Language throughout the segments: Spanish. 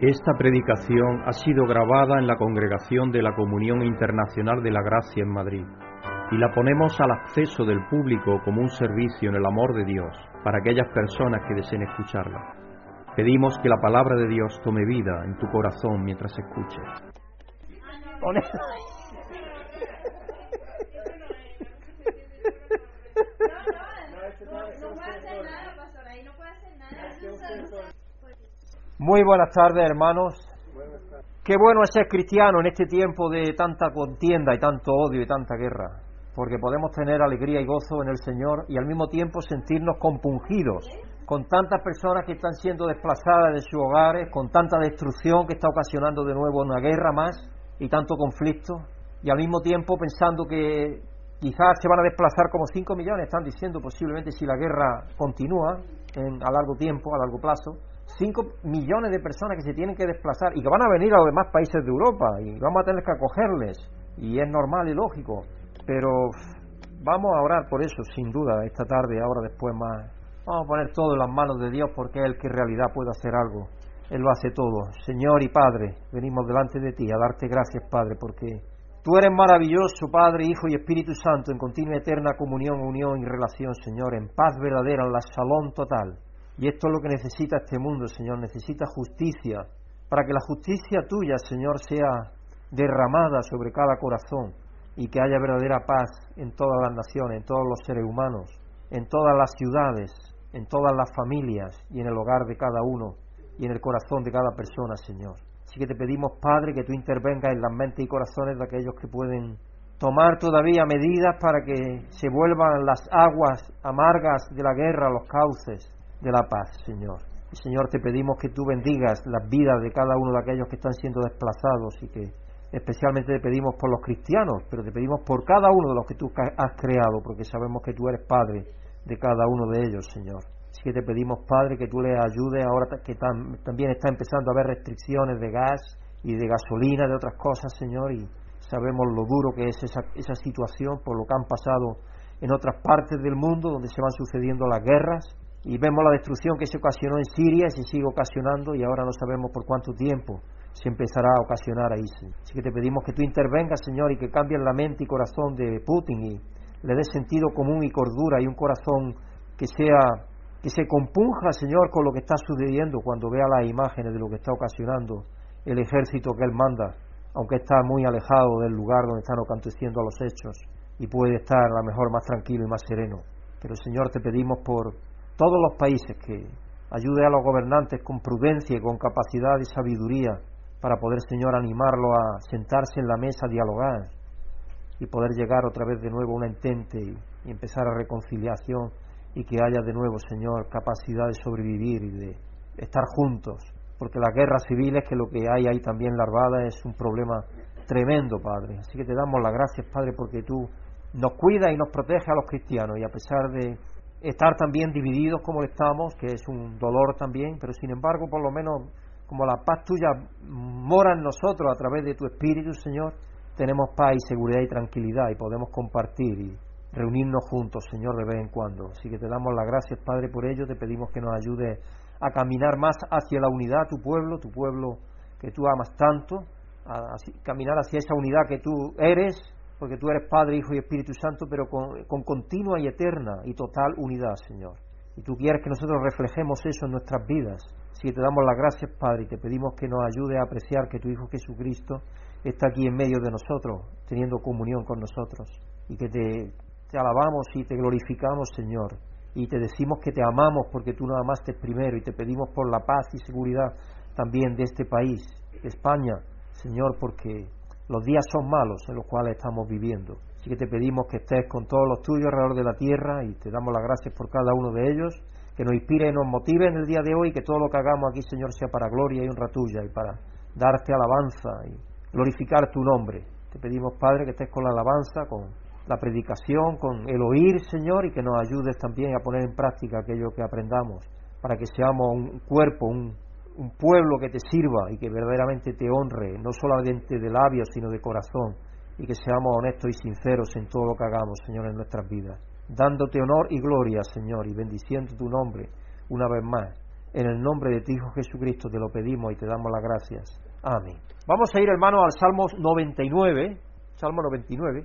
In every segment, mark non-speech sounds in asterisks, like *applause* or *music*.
Esta predicación ha sido grabada en la Congregación de la Comunión Internacional de la Gracia en Madrid y la ponemos al acceso del público como un servicio en el amor de Dios para aquellas personas que deseen escucharla. Pedimos que la palabra de Dios tome vida en tu corazón mientras escuches. Muy buenas tardes, hermanos. Qué bueno ser cristiano en este tiempo de tanta contienda y tanto odio y tanta guerra, porque podemos tener alegría y gozo en el Señor y al mismo tiempo sentirnos compungidos con tantas personas que están siendo desplazadas de sus hogares, con tanta destrucción que está ocasionando de nuevo una guerra más y tanto conflicto, y al mismo tiempo pensando que quizás se van a desplazar como 5 millones, están diciendo posiblemente si la guerra continúa en, a largo tiempo, a largo plazo, 5 millones de personas que se tienen que desplazar y que van a venir a los demás países de Europa y vamos a tener que acogerles y es normal y lógico, pero vamos a orar por eso sin duda esta tarde, ahora después más. Vamos a poner todo en las manos de Dios porque es el que en realidad puede hacer algo. Él lo hace todo. Señor y Padre, venimos delante de ti a darte gracias, Padre, porque tú eres maravilloso, Padre, Hijo y Espíritu Santo, en continua eterna comunión, unión y relación, Señor, en paz verdadera, en la salón total. Y esto es lo que necesita este mundo, Señor, necesita justicia, para que la justicia tuya, Señor, sea derramada sobre cada corazón y que haya verdadera paz en todas las naciones, en todos los seres humanos, en todas las ciudades, en todas las familias y en el hogar de cada uno y en el corazón de cada persona, Señor. Así que te pedimos, Padre, que tú intervengas en las mentes y corazones de aquellos que pueden tomar todavía medidas para que se vuelvan las aguas amargas de la guerra los cauces de la paz, Señor. Y Señor, te pedimos que tú bendigas las vidas de cada uno de aquellos que están siendo desplazados y que especialmente te pedimos por los cristianos, pero te pedimos por cada uno de los que tú has creado, porque sabemos que tú eres Padre de cada uno de ellos, Señor. Así que te pedimos, Padre, que tú les ayudes ahora que también está empezando a haber restricciones de gas y de gasolina, de otras cosas, Señor, y sabemos lo duro que es esa, esa situación por lo que han pasado en otras partes del mundo donde se van sucediendo las guerras y vemos la destrucción que se ocasionó en Siria y se sigue ocasionando y ahora no sabemos por cuánto tiempo se empezará a ocasionar ahí. Así que te pedimos que tú intervengas, Señor, y que cambies la mente y corazón de Putin y le des sentido común y cordura y un corazón que sea que se compunja, Señor, con lo que está sucediendo cuando vea las imágenes de lo que está ocasionando el ejército que él manda, aunque está muy alejado del lugar donde están aconteciendo los hechos y puede estar a lo mejor más tranquilo y más sereno. Pero Señor, te pedimos por todos los países que ayude a los gobernantes con prudencia y con capacidad y sabiduría para poder, Señor, animarlo a sentarse en la mesa a dialogar y poder llegar otra vez de nuevo a un entente y, empezar a reconciliación y que haya de nuevo, Señor, capacidad de sobrevivir y de estar juntos, porque las guerras civiles, que lo que hay ahí también larvada, es un problema tremendo, Padre. Así que te damos las gracias, Padre, porque tú nos cuidas y nos proteges a los cristianos y a pesar de estar también divididos como estamos, que es un dolor también, pero sin embargo, por lo menos, como la paz tuya mora en nosotros a través de tu Espíritu, Señor, tenemos paz y seguridad y tranquilidad y podemos compartir y reunirnos juntos, Señor, de vez en cuando. Así que te damos las gracias, Padre, por ello. Te pedimos que nos ayude a caminar más hacia la unidad, tu pueblo, tu pueblo que tú amas tanto, a, caminar hacia esa unidad que tú eres, porque tú eres Padre, Hijo y Espíritu Santo, pero con, con continua y eterna y total unidad, Señor. Y tú quieres que nosotros reflejemos eso en nuestras vidas. Así que te damos las gracias, Padre, y te pedimos que nos ayude a apreciar que tu Hijo Jesucristo está aquí en medio de nosotros, teniendo comunión con nosotros, y que te, alabamos y te glorificamos, Señor, y te decimos que te amamos porque tú nos amaste primero, y te pedimos por la paz y seguridad también de este país, de España, Señor, porque los días son malos en los cuales estamos viviendo. Así que te pedimos que estés con todos los tuyos alrededor de la tierra y te damos las gracias por cada uno de ellos, que nos inspire y nos motive en el día de hoy, que todo lo que hagamos aquí, Señor, sea para gloria y honra tuya y para darte alabanza y glorificar tu nombre. Te pedimos, Padre, que estés con la alabanza, con la predicación, con el oír, Señor, y que nos ayudes también a poner en práctica aquello que aprendamos, para que seamos un cuerpo, un, un pueblo que te sirva y que verdaderamente te honre, no solamente de labios, sino de corazón, y que seamos honestos y sinceros en todo lo que hagamos, Señor, en nuestras vidas, dándote honor y gloria, Señor, y bendiciendo tu nombre una vez más, En el nombre de ti, Hijo Jesucristo, te lo pedimos y te damos las gracias. Amén. Vamos a ir, hermanos, al Salmo 99, Salmo 99,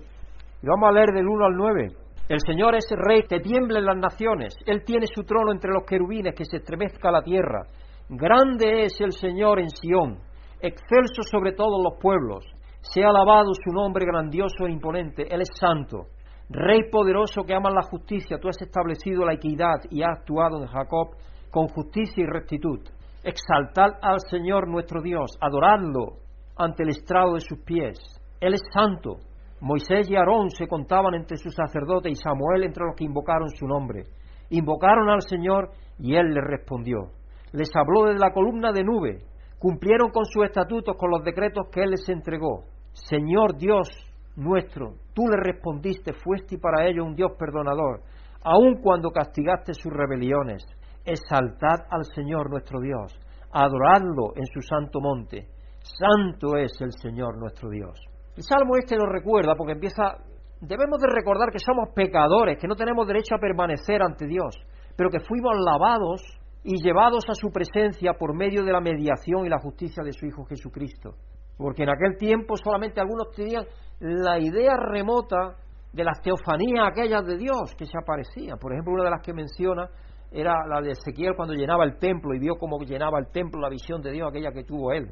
y vamos a leer del 1 al 9. El Señor es rey que tiembla en las naciones. Él tiene su trono entre los querubines, que se estremezca la tierra. Grande es el Señor en Sión, excelso sobre todos los pueblos. Sea alabado su nombre grandioso e imponente. Él es santo. Rey poderoso que ama la justicia, tú has establecido la equidad y has actuado en Jacob con justicia y rectitud. Exaltad al Señor nuestro Dios, adoradlo ante el estrado de sus pies. Él es santo. Moisés y Aarón se contaban entre sus sacerdotes y Samuel entre los que invocaron su nombre. Invocaron al Señor y Él les respondió. Les habló desde la columna de nube. Cumplieron con sus estatutos, con los decretos que Él les entregó. Señor Dios nuestro, tú le respondiste, fuiste para ellos un Dios perdonador, aun cuando castigaste sus rebeliones exaltad al Señor nuestro Dios, adoradlo en su santo monte. Santo es el Señor nuestro Dios. El salmo este nos recuerda porque empieza, debemos de recordar que somos pecadores, que no tenemos derecho a permanecer ante Dios, pero que fuimos lavados y llevados a su presencia por medio de la mediación y la justicia de su Hijo Jesucristo. Porque en aquel tiempo solamente algunos tenían la idea remota de las teofanías aquellas de Dios que se aparecían. Por ejemplo, una de las que menciona era la de Ezequiel cuando llenaba el templo y vio cómo llenaba el templo la visión de Dios, aquella que tuvo él.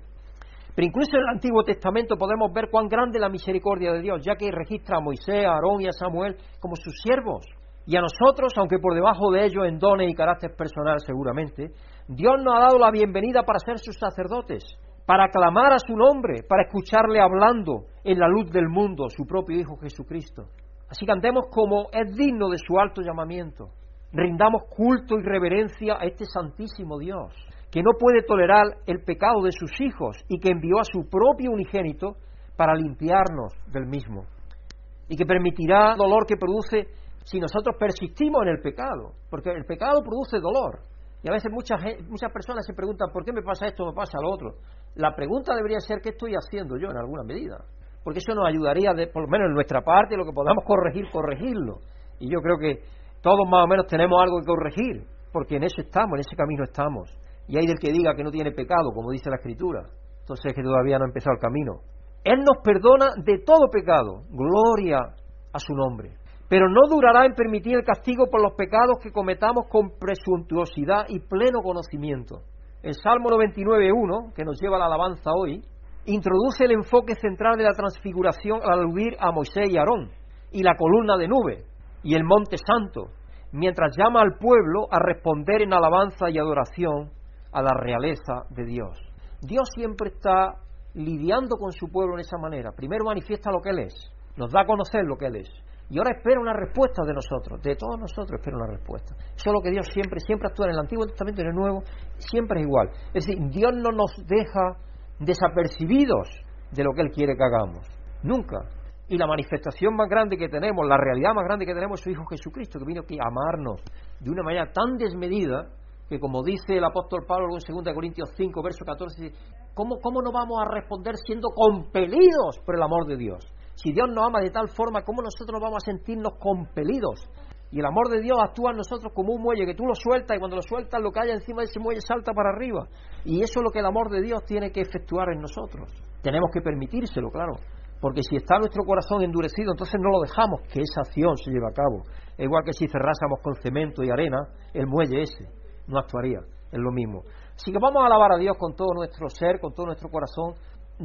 Pero incluso en el Antiguo Testamento podemos ver cuán grande es la misericordia de Dios, ya que registra a Moisés, a Aarón y a Samuel como sus siervos. Y a nosotros, aunque por debajo de ellos en dones y carácter personal seguramente, Dios nos ha dado la bienvenida para ser sus sacerdotes, para aclamar a su nombre, para escucharle hablando en la luz del mundo, su propio Hijo Jesucristo. Así que andemos como es digno de su alto llamamiento rindamos culto y reverencia a este santísimo Dios, que no puede tolerar el pecado de sus hijos y que envió a su propio unigénito para limpiarnos del mismo, y que permitirá dolor que produce si nosotros persistimos en el pecado, porque el pecado produce dolor. Y a veces muchas, muchas personas se preguntan, ¿por qué me pasa esto, me pasa lo otro? La pregunta debería ser, ¿qué estoy haciendo yo en alguna medida? Porque eso nos ayudaría, de, por lo menos en nuestra parte, lo que podamos corregir, corregirlo. Y yo creo que todos más o menos tenemos algo que corregir, porque en eso estamos, en ese camino estamos. Y hay del que diga que no tiene pecado, como dice la Escritura. Entonces es que todavía no ha empezado el camino. Él nos perdona de todo pecado. Gloria a su nombre. Pero no durará en permitir el castigo por los pecados que cometamos con presuntuosidad y pleno conocimiento. El Salmo 99.1, que nos lleva a la alabanza hoy, introduce el enfoque central de la transfiguración al aludir a Moisés y Aarón y la columna de nube, y el monte santo, mientras llama al pueblo a responder en alabanza y adoración a la realeza de Dios. Dios siempre está lidiando con su pueblo en esa manera. Primero manifiesta lo que Él es, nos da a conocer lo que Él es. Y ahora espera una respuesta de nosotros, de todos nosotros espera una respuesta. Eso es lo que Dios siempre, siempre actúa en el Antiguo Testamento y en el Nuevo, siempre es igual. Es decir, Dios no nos deja desapercibidos de lo que Él quiere que hagamos. Nunca y la manifestación más grande que tenemos, la realidad más grande que tenemos es su Hijo Jesucristo, que vino aquí a amarnos de una manera tan desmedida que como dice el apóstol Pablo en 2 Corintios 5, verso 14, ¿cómo, ¿cómo no vamos a responder siendo compelidos por el amor de Dios? Si Dios nos ama de tal forma, ¿cómo nosotros vamos a sentirnos compelidos? Y el amor de Dios actúa en nosotros como un muelle que tú lo sueltas y cuando lo sueltas lo que haya encima de ese muelle salta para arriba. Y eso es lo que el amor de Dios tiene que efectuar en nosotros. Tenemos que permitírselo, claro. Porque si está nuestro corazón endurecido, entonces no lo dejamos que esa acción se lleve a cabo. igual que si cerrásemos con cemento y arena el muelle ese, no actuaría, es lo mismo. Así que vamos a alabar a Dios con todo nuestro ser, con todo nuestro corazón,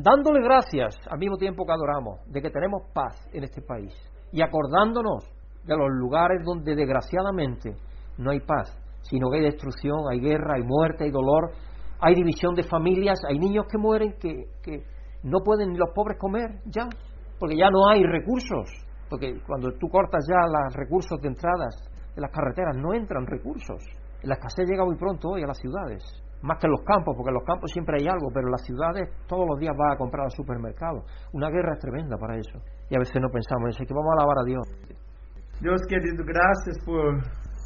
dándole gracias al mismo tiempo que adoramos, de que tenemos paz en este país y acordándonos de los lugares donde desgraciadamente no hay paz, sino que hay destrucción, hay guerra, hay muerte, hay dolor, hay división de familias, hay niños que mueren que, que no pueden ni los pobres comer ya, porque ya no hay recursos, porque cuando tú cortas ya los recursos de entradas de las carreteras, no entran recursos. La escasez llega muy pronto hoy a las ciudades, más que en los campos, porque en los campos siempre hay algo, pero en las ciudades todos los días vas a comprar al supermercado. Una guerra es tremenda para eso. Y a veces no pensamos en eso, que vamos a alabar a Dios. Dios querido, gracias por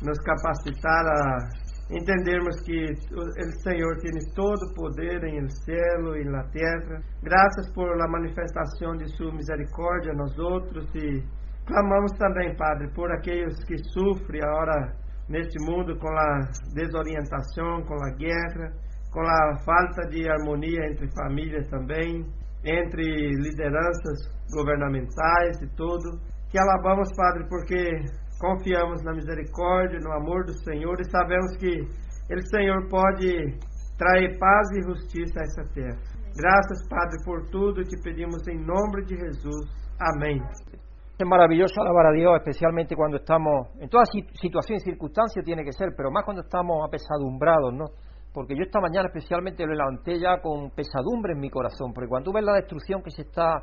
nos capacitar a entendermos que o Senhor tem todo poder em el cielo e na terra. Graças por la manifestação de sua misericórdia a nós outros e clamamos também, Padre, por aqueles que sofrem agora neste mundo com a desorientação, com a guerra, com a falta de harmonia entre famílias também, entre lideranças governamentais e tudo. Que alabamos, Padre, porque confiamos na misericórdia, no amor do Senhor e sabemos que Ele, Senhor, pode trazer paz e justiça a essa terra. Graças, Padre, por tudo te pedimos em nome de Jesus. Amém. Es maravilloso alabar a Dios, especialmente cuando estamos, en todas situaciones y circunstancias tiene que ser, pero más cuando estamos apesadumbrados, ¿no? Porque yo esta mañana especialmente lo levanté ya con pesadumbre en mi corazón, porque cuando tú ves la destrucción que se está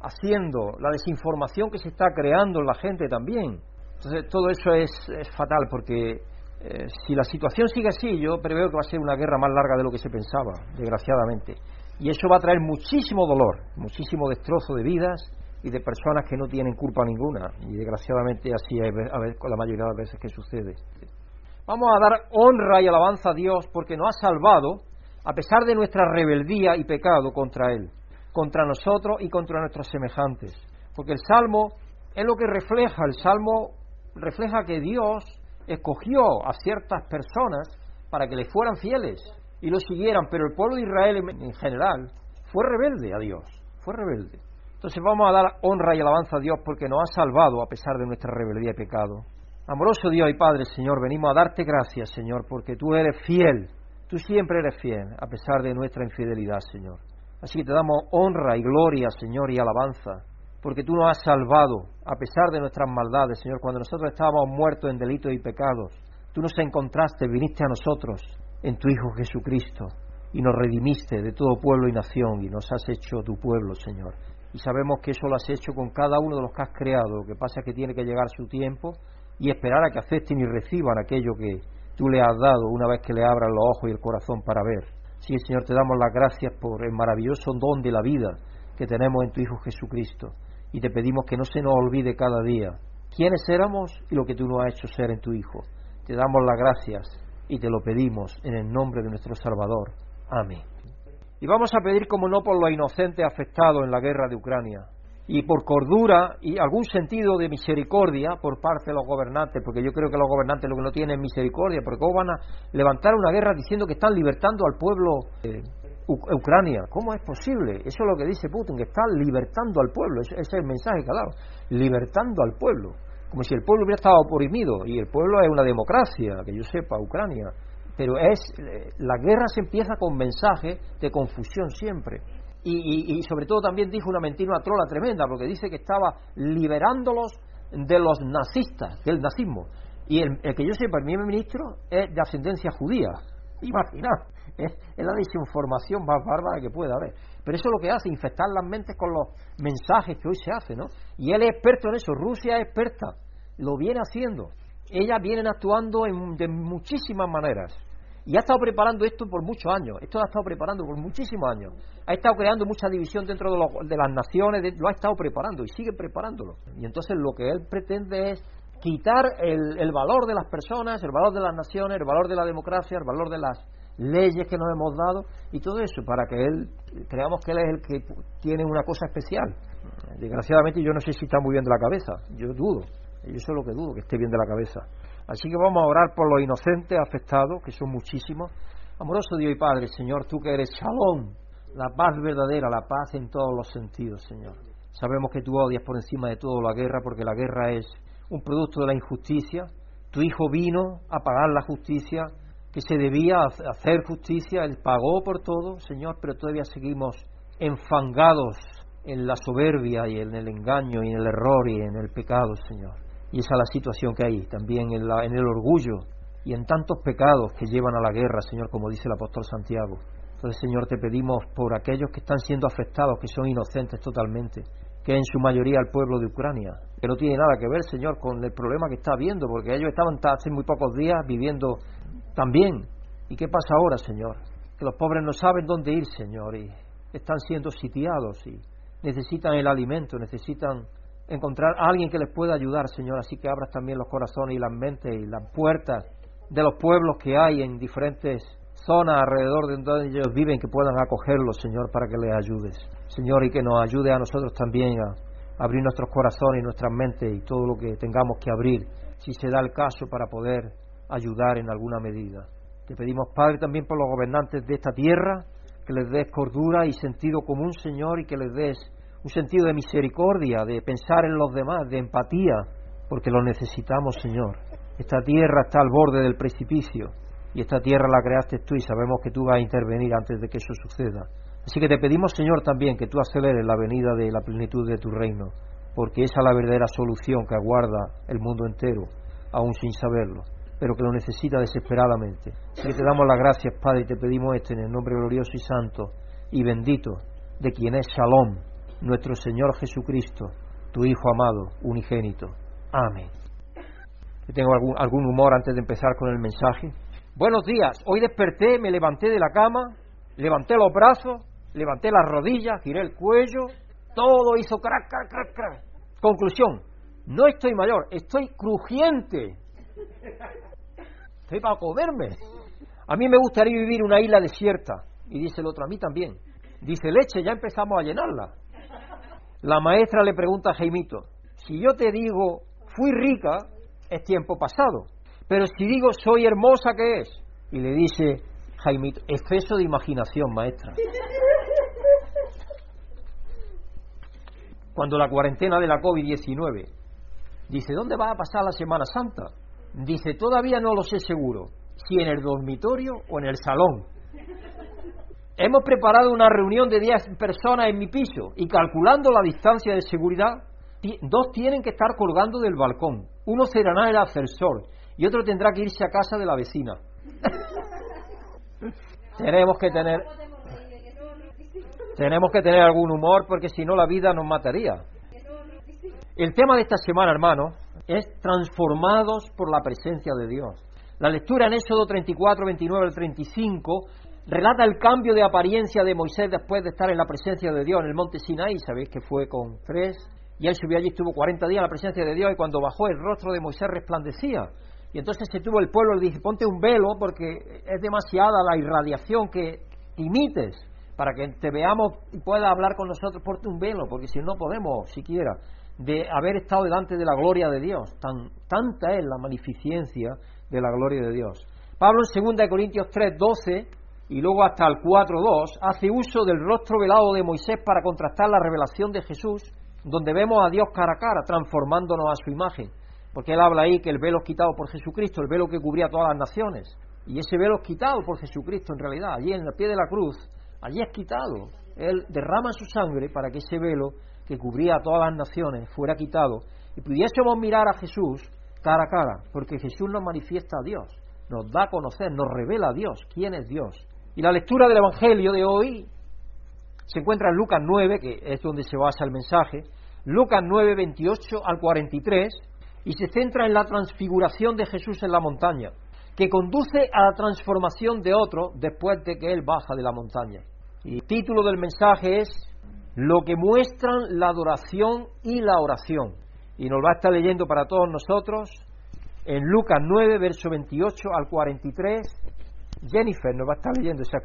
haciendo, la desinformación que se está creando en la gente también, entonces todo eso es, fatal, porque eh, si la situación sigue así, yo preveo que va a ser una guerra más larga de lo que se pensaba, desgraciadamente. Y eso va a traer muchísimo dolor, muchísimo destrozo de vidas, y de personas que no tienen culpa ninguna. Y desgraciadamente así es a ver, la mayoría de las veces que sucede. Vamos a dar honra y alabanza a Dios porque nos ha salvado a pesar de nuestra rebeldía y pecado contra Él, contra nosotros y contra nuestros semejantes. Porque el Salmo es lo que refleja, el Salmo refleja que Dios escogió a ciertas personas para que le fueran fieles y lo siguieran, pero el pueblo de Israel en general fue rebelde a Dios, fue rebelde. Entonces vamos a dar honra y alabanza a Dios porque nos ha salvado a pesar de nuestra rebeldía y pecado. Amoroso Dios y Padre, Señor, venimos a darte gracias, Señor, porque tú eres fiel, tú siempre eres fiel, a pesar de nuestra infidelidad, Señor. Así que te damos honra y gloria, Señor, y alabanza, porque tú nos has salvado, a pesar de nuestras maldades, Señor, cuando nosotros estábamos muertos en delitos y pecados. Tú nos encontraste, viniste a nosotros en tu Hijo Jesucristo y nos redimiste de todo pueblo y nación y nos has hecho tu pueblo, Señor y sabemos que eso lo has hecho con cada uno de los que has creado. Lo que pasa es que tiene que llegar su tiempo y esperar a que acepten y reciban aquello que tú le has dado una vez que le abran los ojos y el corazón para ver. Sí, Señor, te damos las gracias por el maravilloso don de la vida que tenemos en tu Hijo Jesucristo y te pedimos que no se nos olvide cada día quiénes éramos y lo que tú nos has hecho ser en tu Hijo. Te damos las gracias y te lo pedimos en el nombre de nuestro Salvador. Amén. Y vamos a pedir, como no, por los inocentes afectados en la guerra de Ucrania. Y por cordura y algún sentido de misericordia por parte de los gobernantes, porque yo creo que los gobernantes lo que no tienen es misericordia, porque ¿cómo van a levantar una guerra diciendo que están libertando al pueblo de Ucrania? ¿Cómo es posible? Eso es lo que dice Putin, que está libertando al pueblo. Ese es el mensaje que. Libertando al pueblo. Como si el pueblo hubiera estado oprimido. Y el pueblo es una democracia, que yo sepa, Ucrania pero es la guerra se empieza con mensajes de confusión siempre. Y, sobre todo también dijo una mentira, una trola tremenda, porque dice que estaba liberándolos de los nazistas, del nazismo. Y el, que yo sepa, el primer ministro es de ascendencia judía. Imaginad, es, la desinformación más bárbara que pueda haber. Pero eso es lo que hace, infectar las mentes con los mensajes que hoy se hacen, ¿no? Y él es experto en eso, Rusia es experta, lo viene haciendo. Ellas vienen actuando de muchísimas maneras. Y ha estado preparando esto por muchos años. Esto lo ha estado preparando por muchísimos años. Ha estado creando mucha división dentro de, las naciones. lo ha estado preparando y sigue preparándolo. Y entonces lo que él pretende es quitar el, valor de las personas, el valor de las naciones, el valor de la democracia, el valor de las leyes que nos hemos dado y todo eso para que él creamos que él es el que tiene una cosa especial. Desgraciadamente yo no sé si está muy bien de la cabeza. Yo dudo. Yo eso es lo que dudo, que esté bien de la cabeza. Así que vamos a orar por los inocentes afectados, que son muchísimos. Amoroso Dios y Padre, Señor, tú que eres chalón, la paz verdadera, la paz en todos los sentidos, Señor. Sabemos que tú odias por encima de todo la guerra, porque la guerra es un producto de la injusticia. Tu Hijo vino a pagar la justicia, que se debía hacer justicia, Él pagó por todo, Señor, pero todavía seguimos enfangados en la soberbia y en el engaño y en el error y en el pecado, Señor. Y esa es la situación que hay también en, la, en el orgullo y en tantos pecados que llevan a la guerra, Señor, como dice el apóstol Santiago. Entonces, Señor, te pedimos por aquellos que están siendo afectados, que son inocentes totalmente, que en su mayoría el pueblo de Ucrania, que no tiene nada que ver, Señor, con el problema que está habiendo, porque ellos estaban hace muy pocos días viviendo también. ¿Y qué pasa ahora, Señor? Que los pobres no saben dónde ir, Señor, y están siendo sitiados y necesitan el alimento, necesitan encontrar a alguien que les pueda ayudar, Señor. Así que abras también los corazones y las mentes y las puertas de los pueblos que hay en diferentes zonas alrededor de donde ellos viven, que puedan acogerlos, Señor, para que les ayudes. Señor, y que nos ayude a nosotros también a abrir nuestros corazones y nuestras mentes y todo lo que tengamos que abrir, si se da el caso, para poder ayudar en alguna medida. Te pedimos, Padre, también por los gobernantes de esta tierra, que les des cordura y sentido común, Señor, y que les des un sentido de misericordia, de pensar en los demás, de empatía, porque lo necesitamos, Señor. Esta tierra está al borde del precipicio y esta tierra la creaste tú y sabemos que tú vas a intervenir antes de que eso suceda. Así que te pedimos, Señor, también que tú aceleres la venida de la plenitud de tu reino, porque esa es la verdadera solución que aguarda el mundo entero, aún sin saberlo, pero que lo necesita desesperadamente. Así que te damos las gracias, Padre, y te pedimos esto en el nombre glorioso y santo y bendito de quien es Shalom, nuestro Señor Jesucristo, tu Hijo amado, unigénito. Amén. tengo algún, algún humor antes de empezar con el mensaje. Buenos días, hoy desperté, me levanté de la cama, levanté los brazos, levanté las rodillas, giré el cuello, todo hizo crack, crack, crack, crack. Conclusión, no estoy mayor, estoy crujiente. Estoy para comerme. A mí me gustaría vivir una isla desierta. Y dice el otro, a mí también. Dice, leche, ya empezamos a llenarla. La maestra le pregunta a Jaimito, si yo te digo, fui rica, es tiempo pasado. Pero si digo, soy hermosa, ¿qué es? Y le dice Jaimito, exceso de imaginación, maestra. Cuando la cuarentena de la COVID-19 dice, ¿dónde va a pasar la Semana Santa? Dice, todavía no lo sé seguro, si en el dormitorio o en el salón. Hemos preparado una reunión de 10 personas en mi piso y calculando la distancia de seguridad, dos tienen que estar colgando del balcón, uno cerrará el ascensor y otro tendrá que irse a casa de la vecina. *laughs* tenemos que tener tenemos que tener algún humor porque si no la vida nos mataría. El tema de esta semana, hermano, es transformados por la presencia de Dios. La lectura en Éxodo 34, 29 al 35 relata el cambio de apariencia de Moisés después de estar en la presencia de Dios en el monte Sinaí. Sabéis que fue con tres y él subió allí, estuvo 40 días en la presencia de Dios y cuando bajó el rostro de Moisés resplandecía. Y entonces se tuvo el pueblo le dije, ponte un velo porque es demasiada la irradiación que imites para que te veamos y puedas hablar con nosotros, ponte un velo, porque si no podemos siquiera de haber estado delante de la gloria de Dios. Tan, tanta es la magnificencia de la gloria de Dios. Pablo en 2 Corintios 3, 12 y luego hasta el 4, 2 hace uso del rostro velado de Moisés para contrastar la revelación de Jesús, donde vemos a Dios cara a cara, transformándonos a su imagen. Porque él habla ahí que el velo es quitado por Jesucristo, el velo que cubría todas las naciones. Y ese velo es quitado por Jesucristo en realidad. Allí en el pie de la cruz, allí es quitado. Él derrama su sangre para que ese velo que cubría a todas las naciones fuera quitado y pudiésemos mirar a Jesús cara a cara, porque Jesús nos manifiesta a Dios, nos da a conocer, nos revela a Dios, quién es Dios. Y la lectura del Evangelio de hoy se encuentra en Lucas 9, que es donde se basa el mensaje, Lucas 9, 28 al 43, y se centra en la transfiguración de Jesús en la montaña, que conduce a la transformación de otro después de que él baja de la montaña. Y el título del mensaje es Lo que muestran la adoración y la oración. Y nos va a estar leyendo para todos nosotros en Lucas 9, verso 28 al 43. Jennifer nos va a estar leyendo esa.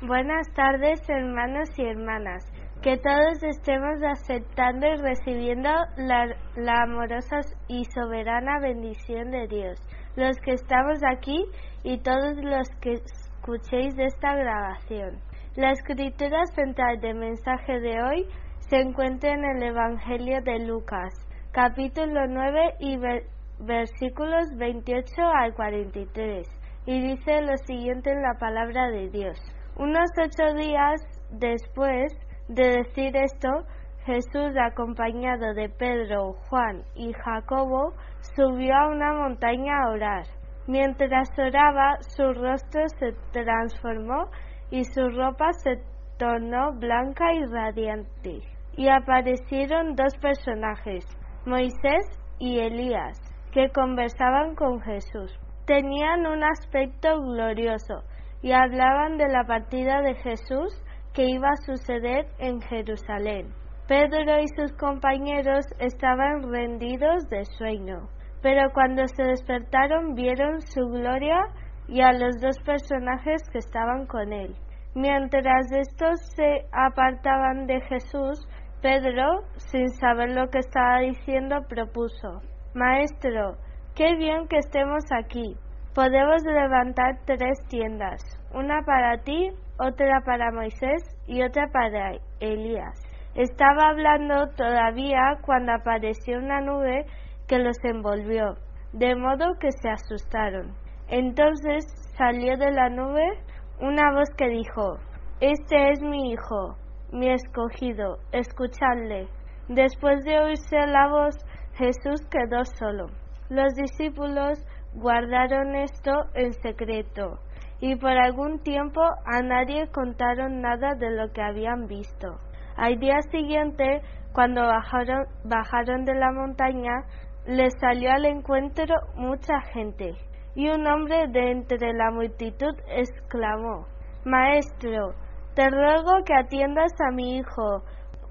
Buenas tardes, hermanos y hermanas. Que todos estemos aceptando y recibiendo la, la, amorosa y soberana bendición de Dios. Los que estamos aquí y todos los que escuchéis de esta grabación. La escritura central del mensaje de hoy se encuentra en el Evangelio de Lucas, capítulo 9 y versículos 28 al 43, y dice lo siguiente en la palabra de Dios. Unos ocho días después de decir esto, Jesús, acompañado de Pedro, Juan y Jacobo, subió a una montaña a orar. Mientras oraba, su rostro se transformó y su ropa se tornó blanca y radiante. Y aparecieron dos personajes, Moisés y Elías, que conversaban con Jesús. Tenían un aspecto glorioso y hablaban de la partida de Jesús que iba a suceder en Jerusalén. Pedro y sus compañeros estaban rendidos de sueño, pero cuando se despertaron vieron su gloria y a los dos personajes que estaban con él. Mientras estos se apartaban de Jesús, Pedro, sin saber lo que estaba diciendo, propuso, Maestro, qué bien que estemos aquí. podemos levantar tres tiendas, una para ti, otra para Moisés y otra para Elías. Estaba hablando todavía cuando apareció una nube que los envolvió, de modo que se asustaron. Entonces salió de la nube una voz que dijo, Este es mi hijo, mi escogido, escuchadle. Después de oírse la voz, Jesús quedó solo. Los discípulos guardaron esto en secreto y por algún tiempo a nadie contaron nada de lo que habían visto. Al día siguiente, cuando bajaron, de la montaña, les salió al encuentro mucha gente, y un hombre de entre la multitud exclamó, Maestro, te ruego que atiendas a mi hijo,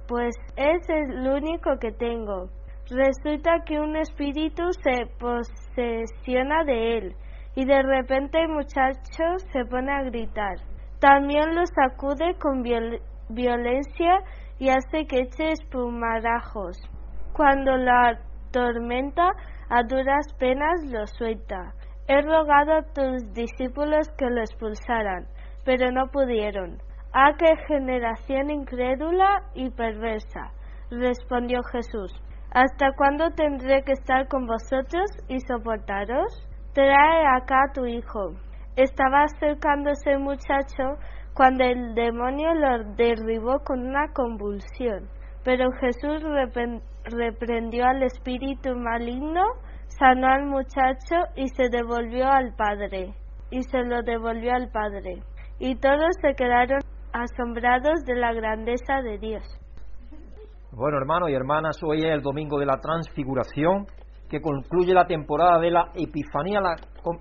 pues es el único que tengo. Resulta que un espíritu se posesiona de él, y de repente el muchacho se pone a gritar. También lo sacude con violencia y hace que eche espumarajos. Cuando la tormenta a duras penas lo suelta. He rogado a tus discípulos que lo expulsaran, pero no pudieron. ¡Ah, qué generación incrédula y perversa! respondió Jesús. ¿Hasta cuándo tendré que estar con vosotros y soportaros? Trae acá a tu hijo. Estaba acercándose el muchacho cuando el demonio lo derribó con una convulsión. Pero Jesús reprendió al espíritu maligno, sanó al muchacho y se devolvió al padre. Y se lo devolvió al padre. Y todos se quedaron asombrados de la grandeza de Dios. Bueno, hermanos y hermanas, hoy es el domingo de la transfiguración que concluye la temporada de la Epifanía, la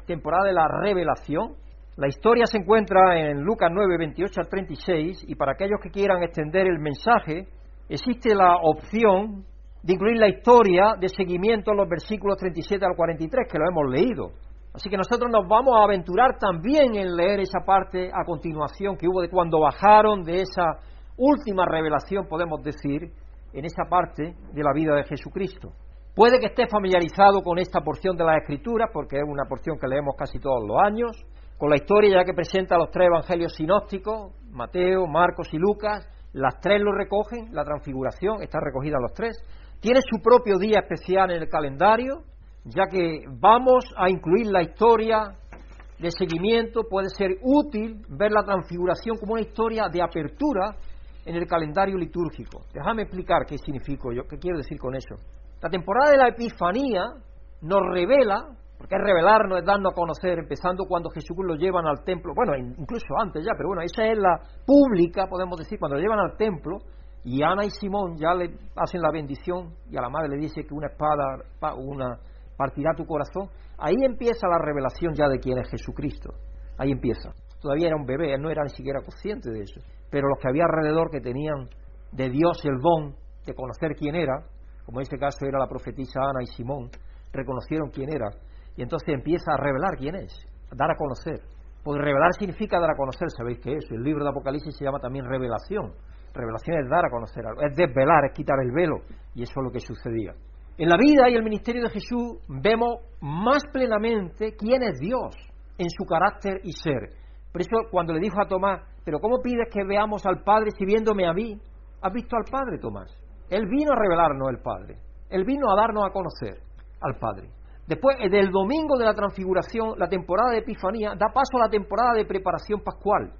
temporada de la revelación. La historia se encuentra en Lucas 9, 28 al 36 y para aquellos que quieran extender el mensaje, existe la opción de incluir la historia de seguimiento en los versículos 37 al 43, que lo hemos leído. Así que nosotros nos vamos a aventurar también en leer esa parte a continuación que hubo de cuando bajaron de esa última revelación, podemos decir, en esa parte de la vida de Jesucristo. Puede que esté familiarizado con esta porción de la Escritura, porque es una porción que leemos casi todos los años, con la historia ya que presenta los tres evangelios sinópticos, Mateo, Marcos y Lucas, las tres lo recogen, la transfiguración está recogida en los tres, tiene su propio día especial en el calendario, ya que vamos a incluir la historia de seguimiento, puede ser útil ver la transfiguración como una historia de apertura en el calendario litúrgico. Déjame explicar qué significo yo, qué quiero decir con eso. La temporada de la Epifanía nos revela, porque es revelarnos, es darnos a conocer, empezando cuando Jesús lo llevan al templo, bueno, incluso antes ya, pero bueno, esa es la pública, podemos decir, cuando lo llevan al templo, y Ana y Simón ya le hacen la bendición, y a la madre le dice que una espada una, partirá tu corazón, ahí empieza la revelación ya de quién es Jesucristo, ahí empieza. Todavía era un bebé, él no era ni siquiera consciente de eso, pero los que había alrededor que tenían de Dios el don de conocer quién era, como en este caso era la profetisa Ana y Simón, reconocieron quién era, y entonces empieza a revelar quién es, a dar a conocer. Porque revelar significa dar a conocer, sabéis que es. El libro de Apocalipsis se llama también revelación. Revelación es dar a conocer algo, es desvelar, es quitar el velo, y eso es lo que sucedía. En la vida y el ministerio de Jesús vemos más plenamente quién es Dios en su carácter y ser. Por eso cuando le dijo a Tomás, pero ¿cómo pides que veamos al Padre si viéndome a mí? ¿Has visto al Padre, Tomás? Él vino a revelarnos el Padre. Él vino a darnos a conocer al Padre. Después del domingo de la transfiguración, la temporada de Epifanía da paso a la temporada de preparación pascual,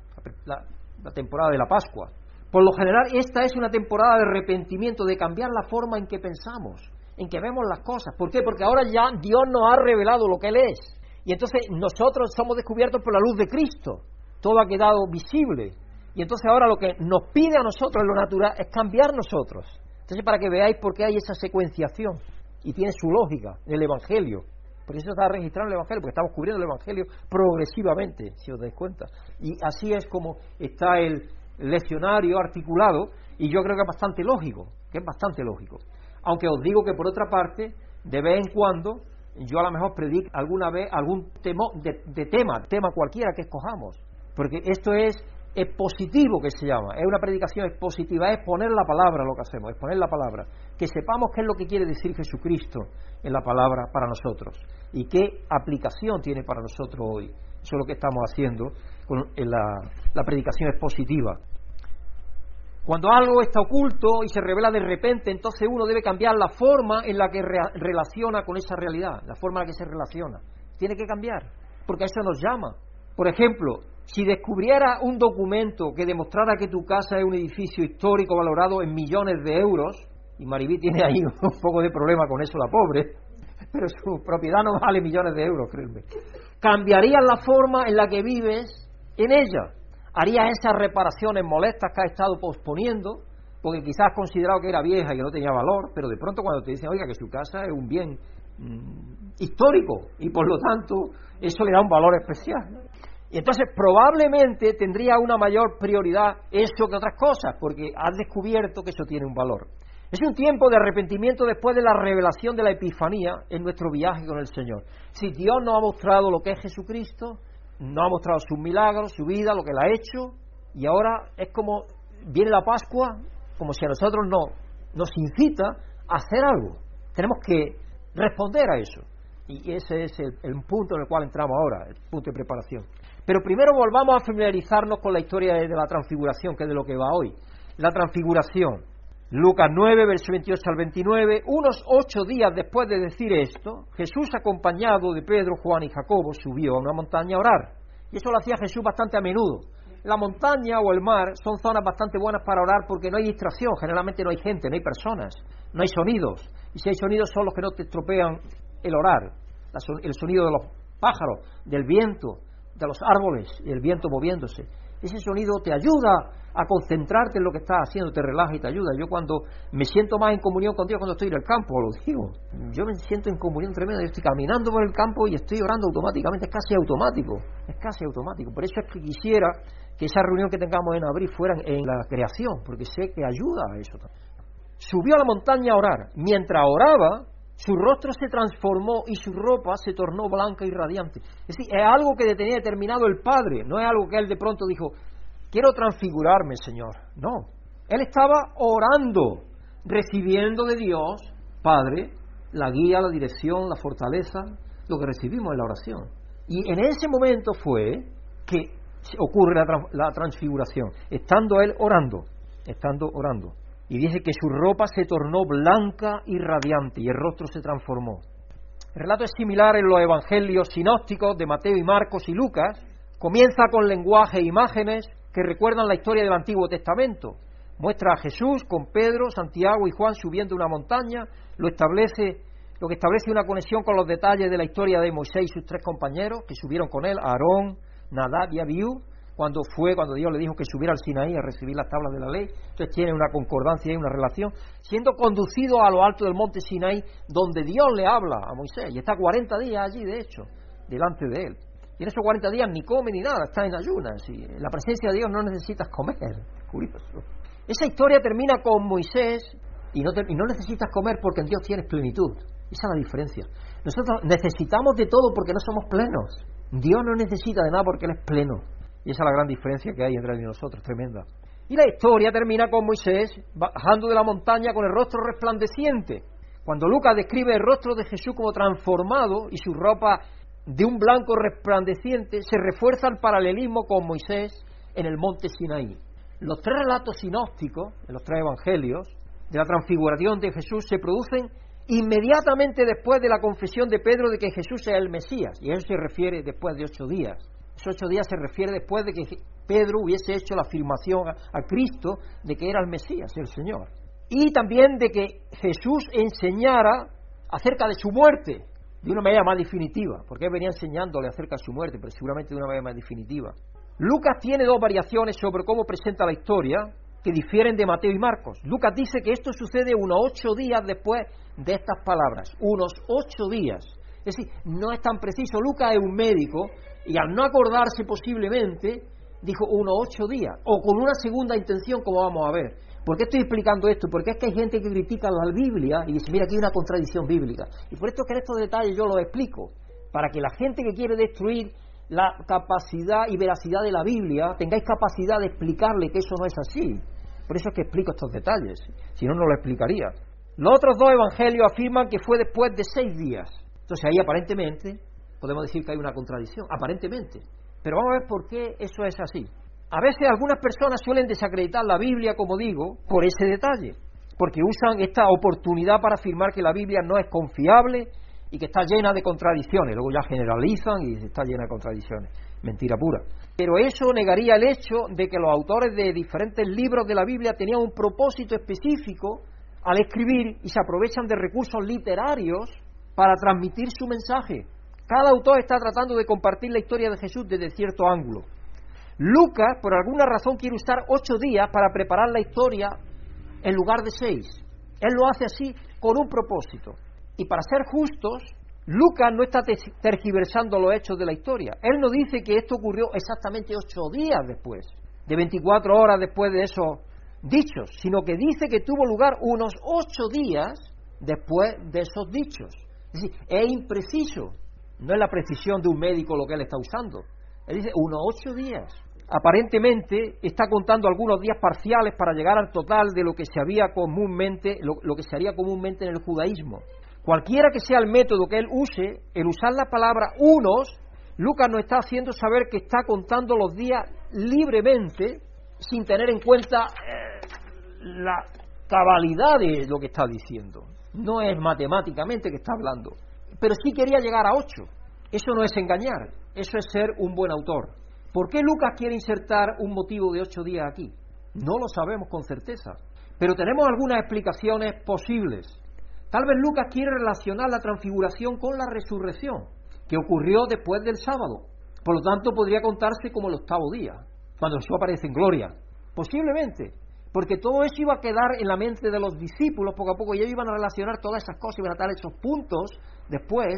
la, la, temporada de la Pascua. Por lo general, esta es una temporada de arrepentimiento, de cambiar la forma en que pensamos, en que vemos las cosas. ¿Por qué? Porque ahora ya Dios nos ha revelado lo que Él es. Y entonces nosotros somos descubiertos por la luz de Cristo. Todo ha quedado visible. Y entonces ahora lo que nos pide a nosotros en lo natural es cambiar nosotros. Entonces, para que veáis por qué hay esa secuenciación y tiene su lógica en el Evangelio. Por eso está registrado el Evangelio, porque estamos cubriendo el Evangelio progresivamente, si os dais cuenta. Y así es como está el leccionario articulado, y yo creo que es bastante lógico, que es bastante lógico. Aunque os digo que por otra parte, de vez en cuando, yo a lo mejor predico alguna vez algún tema, de, de tema, tema cualquiera que escojamos, porque esto es expositivo que se llama, es una predicación expositiva, es poner la palabra lo que hacemos, es poner la palabra, que sepamos qué es lo que quiere decir Jesucristo en la palabra para nosotros y qué aplicación tiene para nosotros hoy. Eso es lo que estamos haciendo con la, la predicación expositiva. Cuando algo está oculto y se revela de repente, entonces uno debe cambiar la forma en la que relaciona con esa realidad, la forma en la que se relaciona. Tiene que cambiar, porque a eso nos llama. Por ejemplo, si descubriera un documento que demostrara que tu casa es un edificio histórico valorado en millones de euros, y Maribí tiene ahí *laughs* un poco de problema con eso, la pobre, pero su propiedad no vale millones de euros, créeme, cambiarías la forma en la que vives en ella harías esas reparaciones molestas que has estado posponiendo, porque quizás has considerado que era vieja y que no tenía valor, pero de pronto cuando te dicen, oiga, que su casa es un bien mm, histórico y por lo tanto eso le da un valor especial. Y entonces probablemente tendría una mayor prioridad eso que otras cosas, porque has descubierto que eso tiene un valor. Es un tiempo de arrepentimiento después de la revelación de la Epifanía en nuestro viaje con el Señor. Si Dios nos ha mostrado lo que es Jesucristo, no ha mostrado sus milagros, su vida, lo que él ha hecho, y ahora es como viene la Pascua, como si a nosotros no, nos incita a hacer algo. Tenemos que responder a eso. Y ese es el, punto en el cual entramos ahora, el punto de preparación. Pero primero volvamos a familiarizarnos con la historia de la transfiguración, que es de lo que va hoy. La transfiguración. Lucas 9, verso 28 al 29, unos ocho días después de decir esto, Jesús acompañado de Pedro, Juan y Jacobo subió a una montaña a orar. Y eso lo hacía Jesús bastante a menudo. La montaña o el mar son zonas bastante buenas para orar porque no hay distracción, generalmente no hay gente, no hay personas, no hay sonidos. Y si hay sonidos son los que no te estropean el orar. El sonido de los pájaros, del viento, de los árboles y el viento moviéndose. Ese sonido te ayuda a concentrarte en lo que estás haciendo, te relaja y te ayuda. Yo cuando me siento más en comunión con Dios cuando estoy en el campo, lo digo, yo me siento en comunión tremenda, yo estoy caminando por el campo y estoy orando automáticamente, es casi automático, es casi automático. Por eso es que quisiera que esa reunión que tengamos en abril fuera en la creación, porque sé que ayuda a eso. Subió a la montaña a orar. Mientras oraba, su rostro se transformó y su ropa se tornó blanca y radiante. Es decir, es algo que tenía determinado el Padre, no es algo que él de pronto dijo, quiero transfigurarme, Señor. No, él estaba orando, recibiendo de Dios, Padre, la guía, la dirección, la fortaleza, lo que recibimos en la oración. Y en ese momento fue que ocurre la, la transfiguración, estando él orando, estando orando. Y dice que su ropa se tornó blanca y radiante y el rostro se transformó. El relato es similar en los evangelios sinópticos de Mateo y Marcos y Lucas. Comienza con lenguaje e imágenes que recuerdan la historia del Antiguo Testamento. Muestra a Jesús con Pedro, Santiago y Juan subiendo una montaña, lo establece lo que establece una conexión con los detalles de la historia de Moisés y sus tres compañeros que subieron con él, Aarón, Nadab y Abiú, cuando fue, cuando Dios le dijo que subiera al Sinaí a recibir las tablas de la ley. Entonces tiene una concordancia y una relación, siendo conducido a lo alto del monte Sinaí, donde Dios le habla a Moisés, y está 40 días allí, de hecho, delante de él. Y en esos 40 días ni come ni nada, está en ayunas. Y en la presencia de Dios no necesitas comer. *laughs* Curioso. Esa historia termina con Moisés y no, y no necesitas comer porque en Dios tienes plenitud. Esa es la diferencia. Nosotros necesitamos de todo porque no somos plenos. Dios no necesita de nada porque Él es pleno. Y esa es la gran diferencia que hay entre nosotros, tremenda. Y la historia termina con Moisés bajando de la montaña con el rostro resplandeciente. Cuando Lucas describe el rostro de Jesús como transformado y su ropa de un blanco resplandeciente, se refuerza el paralelismo con Moisés en el monte Sinaí. Los tres relatos sinópticos, en los tres evangelios, de la transfiguración de Jesús se producen inmediatamente después de la confesión de Pedro de que Jesús es el Mesías, y eso se refiere después de ocho días. Esos ocho días se refiere después de que Pedro hubiese hecho la afirmación a, Cristo de que era el Mesías, el Señor. Y también de que Jesús enseñara acerca de su muerte, de una manera más definitiva, porque él venía enseñándole acerca de su muerte, pero seguramente de una manera más definitiva. Lucas tiene dos variaciones sobre cómo presenta la historia que difieren de Mateo y Marcos. Lucas dice que esto sucede unos ocho días después de estas palabras, unos ocho días. Es decir, no es tan preciso. Lucas es un médico y al no acordarse posiblemente, dijo unos ocho días, o con una segunda intención, como vamos a ver. ¿Por qué estoy explicando esto? Porque es que hay gente que critica la Biblia y dice, mira, aquí hay una contradicción bíblica. Y por esto es que en estos detalles yo los explico, para que la gente que quiere destruir la capacidad y veracidad de la Biblia, tengáis capacidad de explicarle que eso no es así. Por eso es que explico estos detalles, si no, no lo explicaría. Los otros dos evangelios afirman que fue después de seis días. Entonces ahí aparentemente podemos decir que hay una contradicción, aparentemente. Pero vamos a ver por qué eso es así. A veces algunas personas suelen desacreditar la Biblia, como digo, por ese detalle, porque usan esta oportunidad para afirmar que la Biblia no es confiable y que está llena de contradicciones. Luego ya generalizan y está llena de contradicciones. Mentira pura. Pero eso negaría el hecho de que los autores de diferentes libros de la Biblia tenían un propósito específico al escribir y se aprovechan de recursos literarios para transmitir su mensaje. Cada autor está tratando de compartir la historia de Jesús desde cierto ángulo. Lucas, por alguna razón, quiere usar ocho días para preparar la historia en lugar de seis. Él lo hace así con un propósito. Y para ser justos, Lucas no está tergiversando los hechos de la historia. Él no dice que esto ocurrió exactamente ocho días después, de 24 horas después de esos dichos, sino que dice que tuvo lugar unos ocho días después de esos dichos. Es decir, es impreciso. No es la precisión de un médico lo que él está usando. Él dice unos ocho días. Aparentemente está contando algunos días parciales para llegar al total de lo que se había comúnmente, lo, que se haría comúnmente en el judaísmo. Cualquiera que sea el método que él use, el usar la palabra unos, Lucas nos está haciendo saber que está contando los días libremente, sin tener en cuenta eh, la cabalidad de lo que está diciendo. No es matemáticamente que está hablando pero sí quería llegar a ocho. Eso no es engañar, eso es ser un buen autor. ¿Por qué Lucas quiere insertar un motivo de ocho días aquí? No lo sabemos con certeza, pero tenemos algunas explicaciones posibles. Tal vez Lucas quiere relacionar la transfiguración con la resurrección, que ocurrió después del sábado. Por lo tanto, podría contarse como el octavo día, cuando Jesús aparece en gloria. Posiblemente, porque todo eso iba a quedar en la mente de los discípulos poco a poco y ellos iban a relacionar todas esas cosas, iban a dar esos puntos después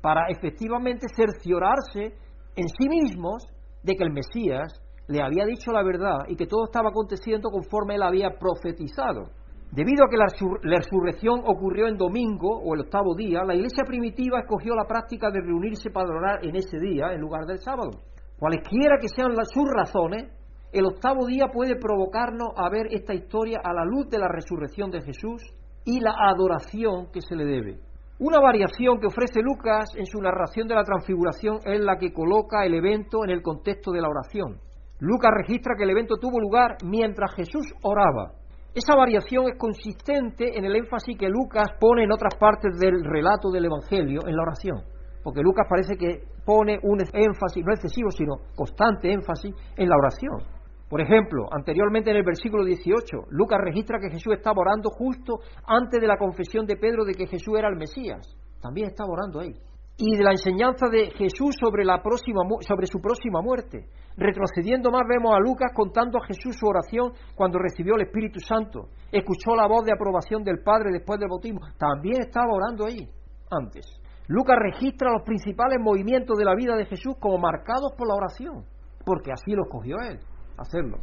para efectivamente cerciorarse en sí mismos de que el Mesías le había dicho la verdad y que todo estaba aconteciendo conforme él había profetizado. Debido a que la, resurrección ocurrió en domingo o el octavo día, la iglesia primitiva escogió la práctica de reunirse para adorar en ese día en lugar del sábado. Cualesquiera que sean sus razones, el octavo día puede provocarnos a ver esta historia a la luz de la resurrección de Jesús y la adoración que se le debe. Una variación que ofrece Lucas en su narración de la transfiguración es la que coloca el evento en el contexto de la oración. Lucas registra que el evento tuvo lugar mientras Jesús oraba. Esa variación es consistente en el énfasis que Lucas pone en otras partes del relato del Evangelio en la oración, porque Lucas parece que pone un énfasis, no excesivo, sino constante énfasis en la oración. Por ejemplo, anteriormente en el versículo 18, Lucas registra que Jesús estaba orando justo antes de la confesión de Pedro de que Jesús era el Mesías. También estaba orando ahí. Y de la enseñanza de Jesús sobre, la próxima, sobre su próxima muerte. Retrocediendo más, vemos a Lucas contando a Jesús su oración cuando recibió el Espíritu Santo. Escuchó la voz de aprobación del Padre después del bautismo. También estaba orando ahí antes. Lucas registra los principales movimientos de la vida de Jesús como marcados por la oración, porque así lo escogió él hacerlo.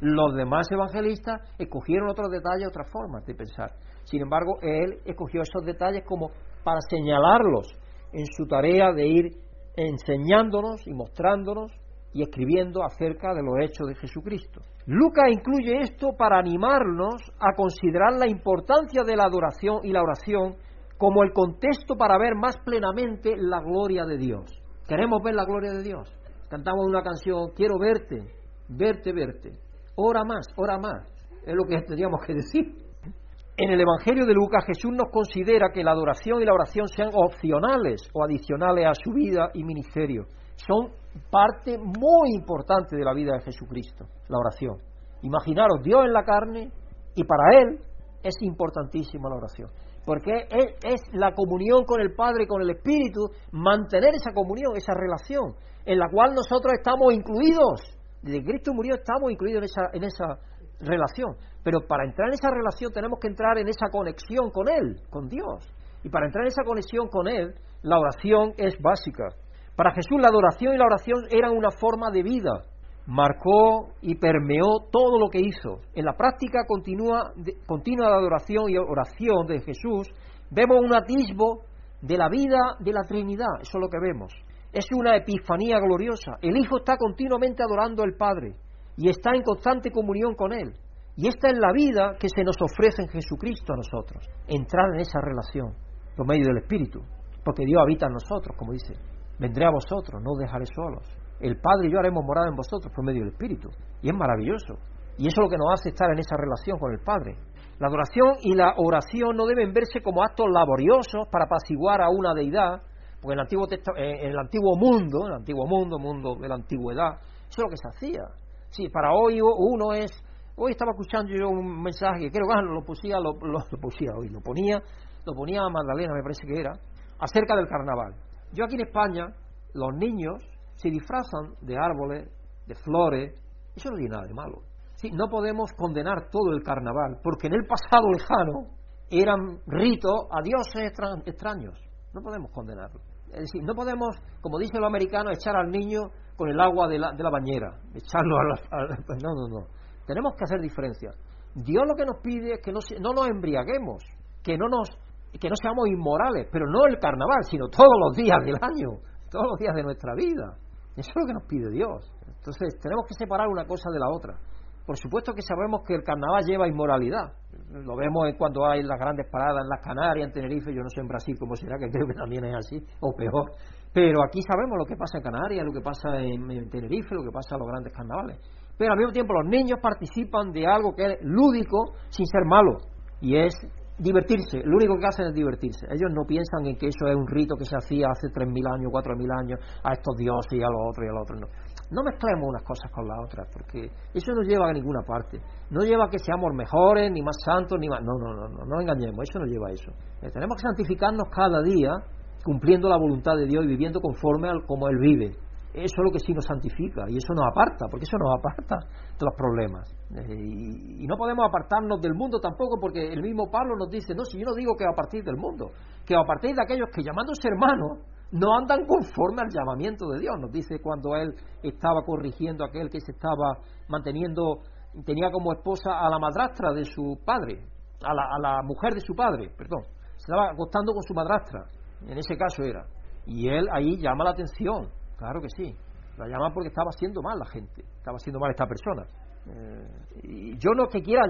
Los demás evangelistas escogieron otros detalles, otras formas de pensar. Sin embargo, él escogió esos detalles como para señalarlos en su tarea de ir enseñándonos y mostrándonos y escribiendo acerca de los hechos de Jesucristo. Lucas incluye esto para animarnos a considerar la importancia de la adoración y la oración como el contexto para ver más plenamente la gloria de Dios. ¿Queremos ver la gloria de Dios? Cantamos una canción, quiero verte, verte, verte. Ora más, ora más. Es lo que tendríamos que decir. En el Evangelio de Lucas Jesús nos considera que la adoración y la oración sean opcionales o adicionales a su vida y ministerio. Son parte muy importante de la vida de Jesucristo, la oración. Imaginaros Dios en la carne y para Él es importantísima la oración. Porque es la comunión con el Padre, con el Espíritu, mantener esa comunión, esa relación, en la cual nosotros estamos incluidos desde Cristo murió estamos incluidos en esa, relación. Pero para entrar en esa relación tenemos que entrar en esa conexión con Él, con Dios. Y para entrar en esa conexión con Él, la oración es básica. Para Jesús la adoración y la oración eran una forma de vida. Marcó y permeó todo lo que hizo. En la práctica continua, continua de adoración y oración de Jesús, vemos un atisbo de la vida de la Trinidad. Eso es lo que vemos. Es una epifanía gloriosa. El Hijo está continuamente adorando al Padre y está en constante comunión con Él. Y esta es la vida que se nos ofrece en Jesucristo a nosotros, entrar en esa relación por medio del Espíritu, porque Dios habita en nosotros, como dice, vendré a vosotros, no os dejaré solos. El Padre y yo haremos morada en vosotros por medio del Espíritu. Y es maravilloso. Y eso es lo que nos hace estar en esa relación con el Padre. La adoración y la oración no deben verse como actos laboriosos para apaciguar a una deidad, porque en el antiguo, en el antiguo mundo, en el antiguo mundo, mundo de la antigüedad, eso es lo que se hacía. Sí, para hoy uno es Hoy estaba escuchando yo un mensaje creo que lo pusía, lo, lo, pusía hoy, lo ponía, lo ponía a Magdalena, me parece que era, acerca del carnaval. Yo aquí en España, los niños se disfrazan de árboles, de flores, eso no tiene nada de malo. Sí, no podemos condenar todo el carnaval, porque en el pasado lejano eran ritos a dioses extraños. No podemos condenarlo. Es decir, no podemos, como dicen los americanos, echar al niño con el agua de la, de la bañera, echarlo a la, No, no, no. Tenemos que hacer diferencia. Dios lo que nos pide es que no, no nos embriaguemos, que no nos que no seamos inmorales, pero no el carnaval, sino todos los días del año, todos los días de nuestra vida. Eso es lo que nos pide Dios. Entonces tenemos que separar una cosa de la otra. Por supuesto que sabemos que el carnaval lleva inmoralidad. Lo vemos cuando hay las grandes paradas en las Canarias, en Tenerife, yo no sé en Brasil cómo será, que creo que también es así, o peor. Pero aquí sabemos lo que pasa en Canarias, lo que pasa en Tenerife, lo que pasa en los grandes carnavales pero al mismo tiempo los niños participan de algo que es lúdico sin ser malo, y es divertirse, lo único que hacen es divertirse. Ellos no piensan en que eso es un rito que se hacía hace 3.000 años, 4.000 años, a estos dioses y a los otros y a los otros. No. No mezclemos unas cosas con las otras, porque eso no lleva a ninguna parte. No lleva a que seamos mejores, ni más santos, ni más... No, no, no, no, no engañemos, eso no lleva a eso. Eh, tenemos que santificarnos cada día cumpliendo la voluntad de Dios y viviendo conforme al como Él vive. Eso es lo que sí nos santifica y eso nos aparta, porque eso nos aparta de los problemas. Eh, y, no podemos apartarnos del mundo tampoco, porque el mismo Pablo nos dice, no, si yo no digo que a partir del mundo, que a partir de aquellos que llamándose hermanos no andan conforme al llamamiento de Dios, nos dice cuando él estaba corrigiendo a aquel que se estaba manteniendo, tenía como esposa a la madrastra de su padre, a la, a la mujer de su padre, perdón, se estaba acostando con su madrastra, en ese caso era. Y él ahí llama la atención Claro que sí. La llaman porque estaba haciendo mal la gente, estaba haciendo mal esta persona. Eh, y yo no que quiera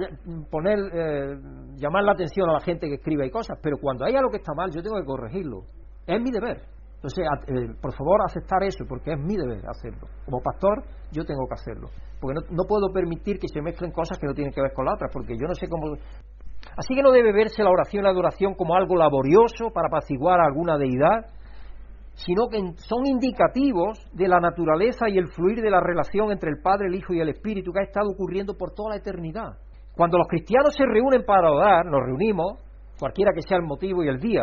poner, eh, llamar la atención a la gente que escribe y cosas, pero cuando hay algo que está mal, yo tengo que corregirlo. Es mi deber. Entonces, eh, por favor, aceptar eso, porque es mi deber hacerlo. Como pastor, yo tengo que hacerlo. Porque no, puedo permitir que se mezclen cosas que no tienen que ver con la otra, porque yo no sé cómo. Así que no debe verse la oración y la adoración como algo laborioso para apaciguar a alguna deidad, sino que son indicativos de la naturaleza y el fluir de la relación entre el Padre, el Hijo y el Espíritu que ha estado ocurriendo por toda la eternidad. Cuando los cristianos se reúnen para orar, nos reunimos, cualquiera que sea el motivo y el día,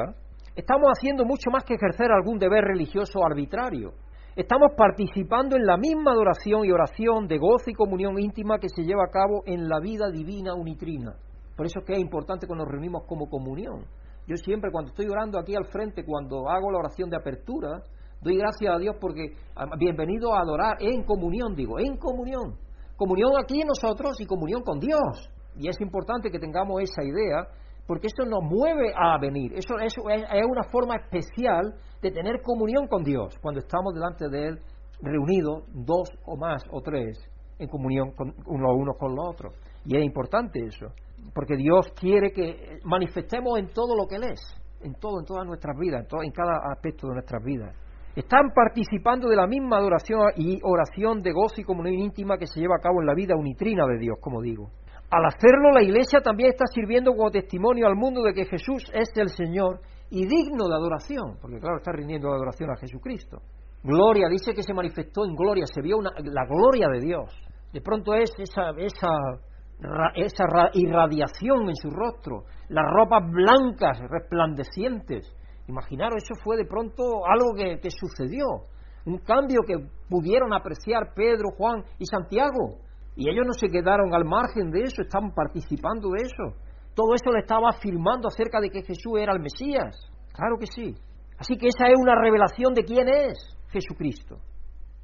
estamos haciendo mucho más que ejercer algún deber religioso arbitrario. Estamos participando en la misma adoración y oración de gozo y comunión íntima que se lleva a cabo en la vida divina unitrina. Por eso es que es importante que nos reunimos como comunión. Yo siempre cuando estoy orando aquí al frente, cuando hago la oración de apertura, doy gracias a Dios porque bienvenido a adorar en comunión, digo, en comunión. Comunión aquí en nosotros y comunión con Dios. Y es importante que tengamos esa idea porque eso nos mueve a venir. Eso, es, una forma especial de tener comunión con Dios cuando estamos delante de Él reunidos, dos o más o tres, en comunión con uno uno con los otros. Y es importante eso porque Dios quiere que manifestemos en todo lo que Él es, en todo, en todas nuestras vidas, en, todo, en cada aspecto de nuestras vidas. Están participando de la misma adoración y oración de gozo y comunión íntima que se lleva a cabo en la vida unitrina de Dios, como digo. Al hacerlo, la Iglesia también está sirviendo como testimonio al mundo de que Jesús es el Señor y digno de adoración, porque claro, está rindiendo adoración a Jesucristo. Gloria, dice que se manifestó en gloria, se vio la gloria de Dios. De pronto es esa, esa esa irradiación en su rostro, las ropas blancas, resplandecientes. Imaginaros, eso fue de pronto algo que sucedió, un cambio que pudieron apreciar Pedro, Juan y Santiago. Y ellos no se quedaron al margen de eso, estaban participando de eso. Todo eso le estaba afirmando acerca de que Jesús era el Mesías. Claro que sí. Así que esa es una revelación de quién es Jesucristo.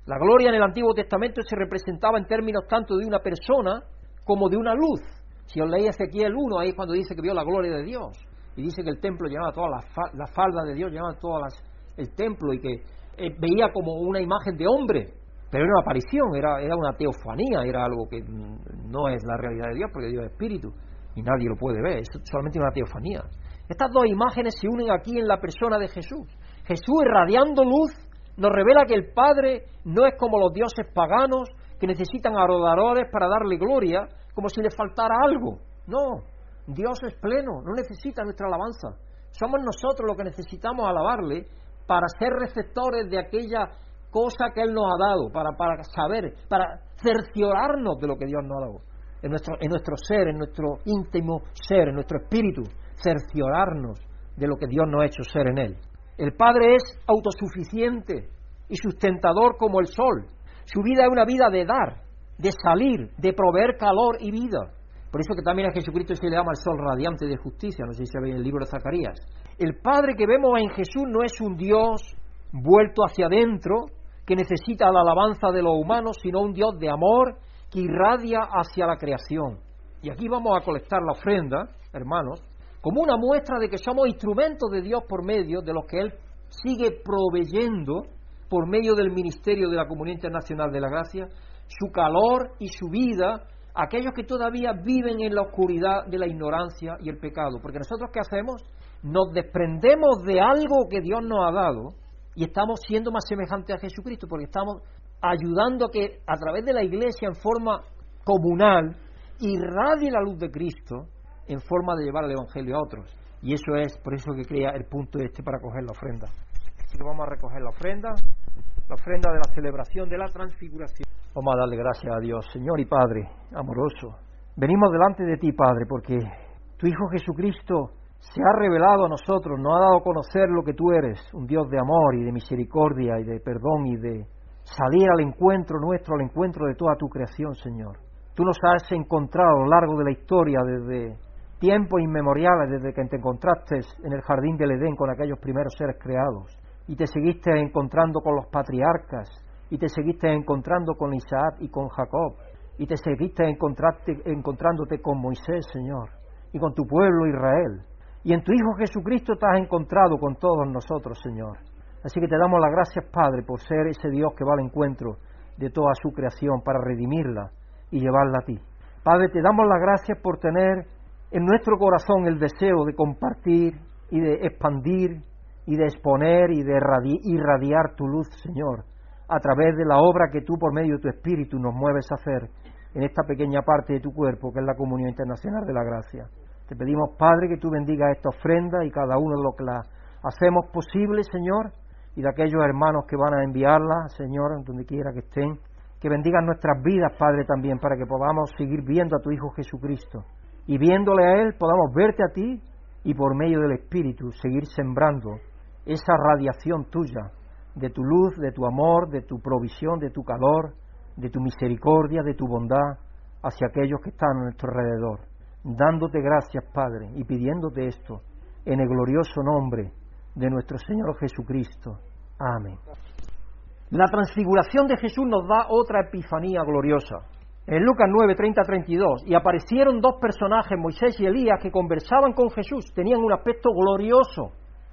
La gloria en el Antiguo Testamento se representaba en términos tanto de una persona como de una luz. Si os leí Ezequiel 1, ahí cuando dice que vio la gloria de Dios. Y dice que el templo llenaba todas las la faldas de Dios, llenaba todas el templo y que eh, veía como una imagen de hombre, pero era una aparición, era, era una teofanía, era algo que no es la realidad de Dios, porque Dios es espíritu y nadie lo puede ver, es solamente una teofanía. Estas dos imágenes se unen aquí en la persona de Jesús. Jesús irradiando luz nos revela que el Padre no es como los dioses paganos que necesitan adoradores para darle gloria, como si le faltara algo. No, Dios es pleno, no necesita nuestra alabanza. Somos nosotros los que necesitamos alabarle para ser receptores de aquella cosa que Él nos ha dado, para, para saber, para cerciorarnos de lo que Dios nos ha dado. En nuestro, en nuestro ser, en nuestro íntimo ser, en nuestro espíritu, cerciorarnos de lo que Dios nos ha hecho ser en Él. El Padre es autosuficiente y sustentador como el sol. Su vida es una vida de dar, de salir, de proveer calor y vida. Por eso que también a Jesucristo se le llama el sol radiante de justicia, no sé si se ve en el libro de Zacarías. El Padre que vemos en Jesús no es un Dios vuelto hacia adentro, que necesita la alabanza de los humanos, sino un Dios de amor que irradia hacia la creación. Y aquí vamos a colectar la ofrenda, hermanos, como una muestra de que somos instrumentos de Dios por medio de los que Él sigue proveyendo por medio del ministerio de la Comunidad Internacional de la Gracia, su calor y su vida a aquellos que todavía viven en la oscuridad de la ignorancia y el pecado. Porque nosotros qué hacemos? Nos desprendemos de algo que Dios nos ha dado y estamos siendo más semejantes a Jesucristo, porque estamos ayudando a que a través de la iglesia en forma comunal irradie la luz de Cristo en forma de llevar el Evangelio a otros. Y eso es por eso que crea el punto este para coger la ofrenda. Así que vamos a recoger la ofrenda, la ofrenda de la celebración de la transfiguración. Vamos a darle gracias a Dios, Señor y Padre amoroso. Venimos delante de ti, Padre, porque tu Hijo Jesucristo se ha revelado a nosotros, nos ha dado a conocer lo que tú eres, un Dios de amor y de misericordia y de perdón y de salir al encuentro nuestro, al encuentro de toda tu creación, Señor. Tú nos has encontrado a lo largo de la historia desde tiempos inmemoriales desde que te encontraste en el jardín del Edén con aquellos primeros seres creados y te seguiste encontrando con los patriarcas y te seguiste encontrando con Isaac y con Jacob y te seguiste encontrándote con Moisés, Señor, y con tu pueblo Israel. Y en tu Hijo Jesucristo te has encontrado con todos nosotros, Señor. Así que te damos las gracias, Padre, por ser ese Dios que va al encuentro de toda su creación para redimirla y llevarla a ti. Padre, te damos las gracias por tener en nuestro corazón el deseo de compartir y de expandir y de exponer y de irradiar tu luz, Señor, a través de la obra que tú por medio de tu Espíritu nos mueves a hacer en esta pequeña parte de tu cuerpo que es la Comunión Internacional de la Gracia. Te pedimos, Padre, que tú bendigas esta ofrenda y cada uno de lo que la hacemos posible, Señor, y de aquellos hermanos que van a enviarla, Señor, donde quiera que estén, que bendigan nuestras vidas, Padre, también, para que podamos seguir viendo a tu Hijo Jesucristo y viéndole a Él podamos verte a ti y por medio del Espíritu seguir sembrando esa radiación tuya, de tu luz, de tu amor, de tu provisión, de tu calor, de tu misericordia, de tu bondad hacia aquellos que están a nuestro alrededor. Dándote gracias, Padre, y pidiéndote esto en el glorioso nombre de nuestro Señor Jesucristo. Amén. La transfiguración de Jesús nos da otra epifanía gloriosa. En Lucas 9, 30, 32, y aparecieron dos personajes, Moisés y Elías, que conversaban con Jesús, tenían un aspecto glorioso.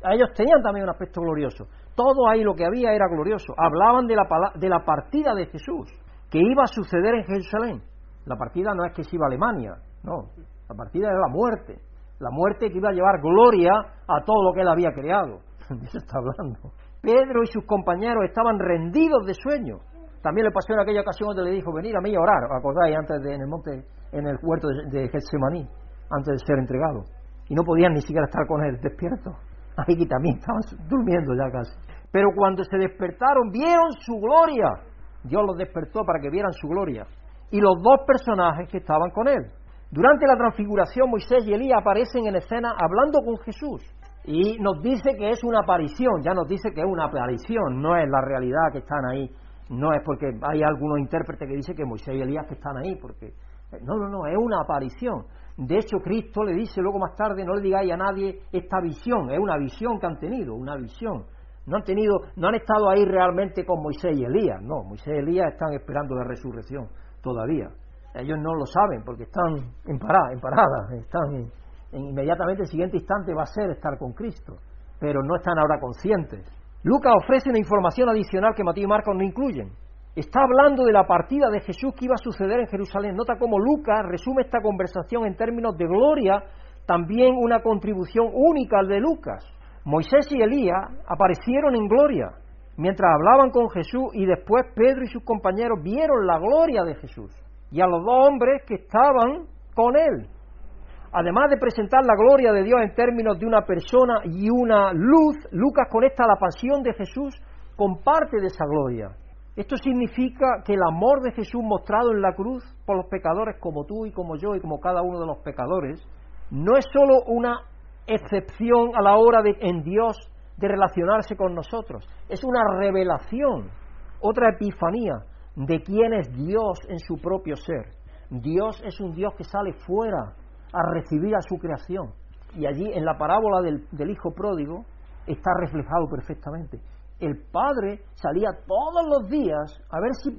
Ellos tenían también un aspecto glorioso. Todo ahí lo que había era glorioso. Hablaban de la, de la partida de Jesús, que iba a suceder en Jerusalén. La partida no es que se iba a Alemania, no. La partida era la muerte. La muerte que iba a llevar gloria a todo lo que él había creado. *laughs* De eso está hablando. Pedro y sus compañeros estaban rendidos de sueño. También le pasó en aquella ocasión donde le dijo, venir a mí a orar, acordáis, antes de, en el monte, en el huerto de, Getsemaní, antes de ser entregado. Y no podían ni siquiera estar con él despierto. *laughs* Ahí también estaban durmiendo ya casi. Pero cuando se despertaron, vieron su gloria. Dios los despertó para que vieran su gloria. Y los dos personajes que estaban con él. Durante la transfiguración, Moisés y Elías aparecen en escena hablando con Jesús. Y nos dice que es una aparición, ya nos dice que es una aparición, no es la realidad que están ahí no es porque hay algunos intérpretes que dicen que Moisés y Elías que están ahí, porque eh, no, no, no, es una aparición. De hecho, Cristo le dice luego más tarde, no le digáis a nadie esta visión, es una visión que han tenido, una visión. No han tenido, no han estado ahí realmente con Moisés y Elías, no, Moisés y Elías están esperando la resurrección todavía. Ellos no lo saben porque están en parada, en parada, están en, inmediatamente el siguiente instante va a ser estar con Cristo, pero no están ahora conscientes Lucas ofrece una información adicional que Mateo y Marcos no incluyen. Está hablando de la partida de Jesús que iba a suceder en Jerusalén. Nota cómo Lucas resume esta conversación en términos de gloria, también una contribución única al de Lucas. Moisés y Elías aparecieron en gloria mientras hablaban con Jesús y después Pedro y sus compañeros vieron la gloria de Jesús y a los dos hombres que estaban con él. Además de presentar la gloria de Dios en términos de una persona y una luz, Lucas conecta la pasión de Jesús con parte de esa gloria. Esto significa que el amor de Jesús mostrado en la cruz por los pecadores como tú y como yo y como cada uno de los pecadores, no es sólo una excepción a la hora de en Dios de relacionarse con nosotros, es una revelación, otra epifanía de quién es Dios en su propio ser. Dios es un Dios que sale fuera a recibir a su creación. Y allí en la parábola del, hijo pródigo está reflejado perfectamente. El padre salía todos los días a ver si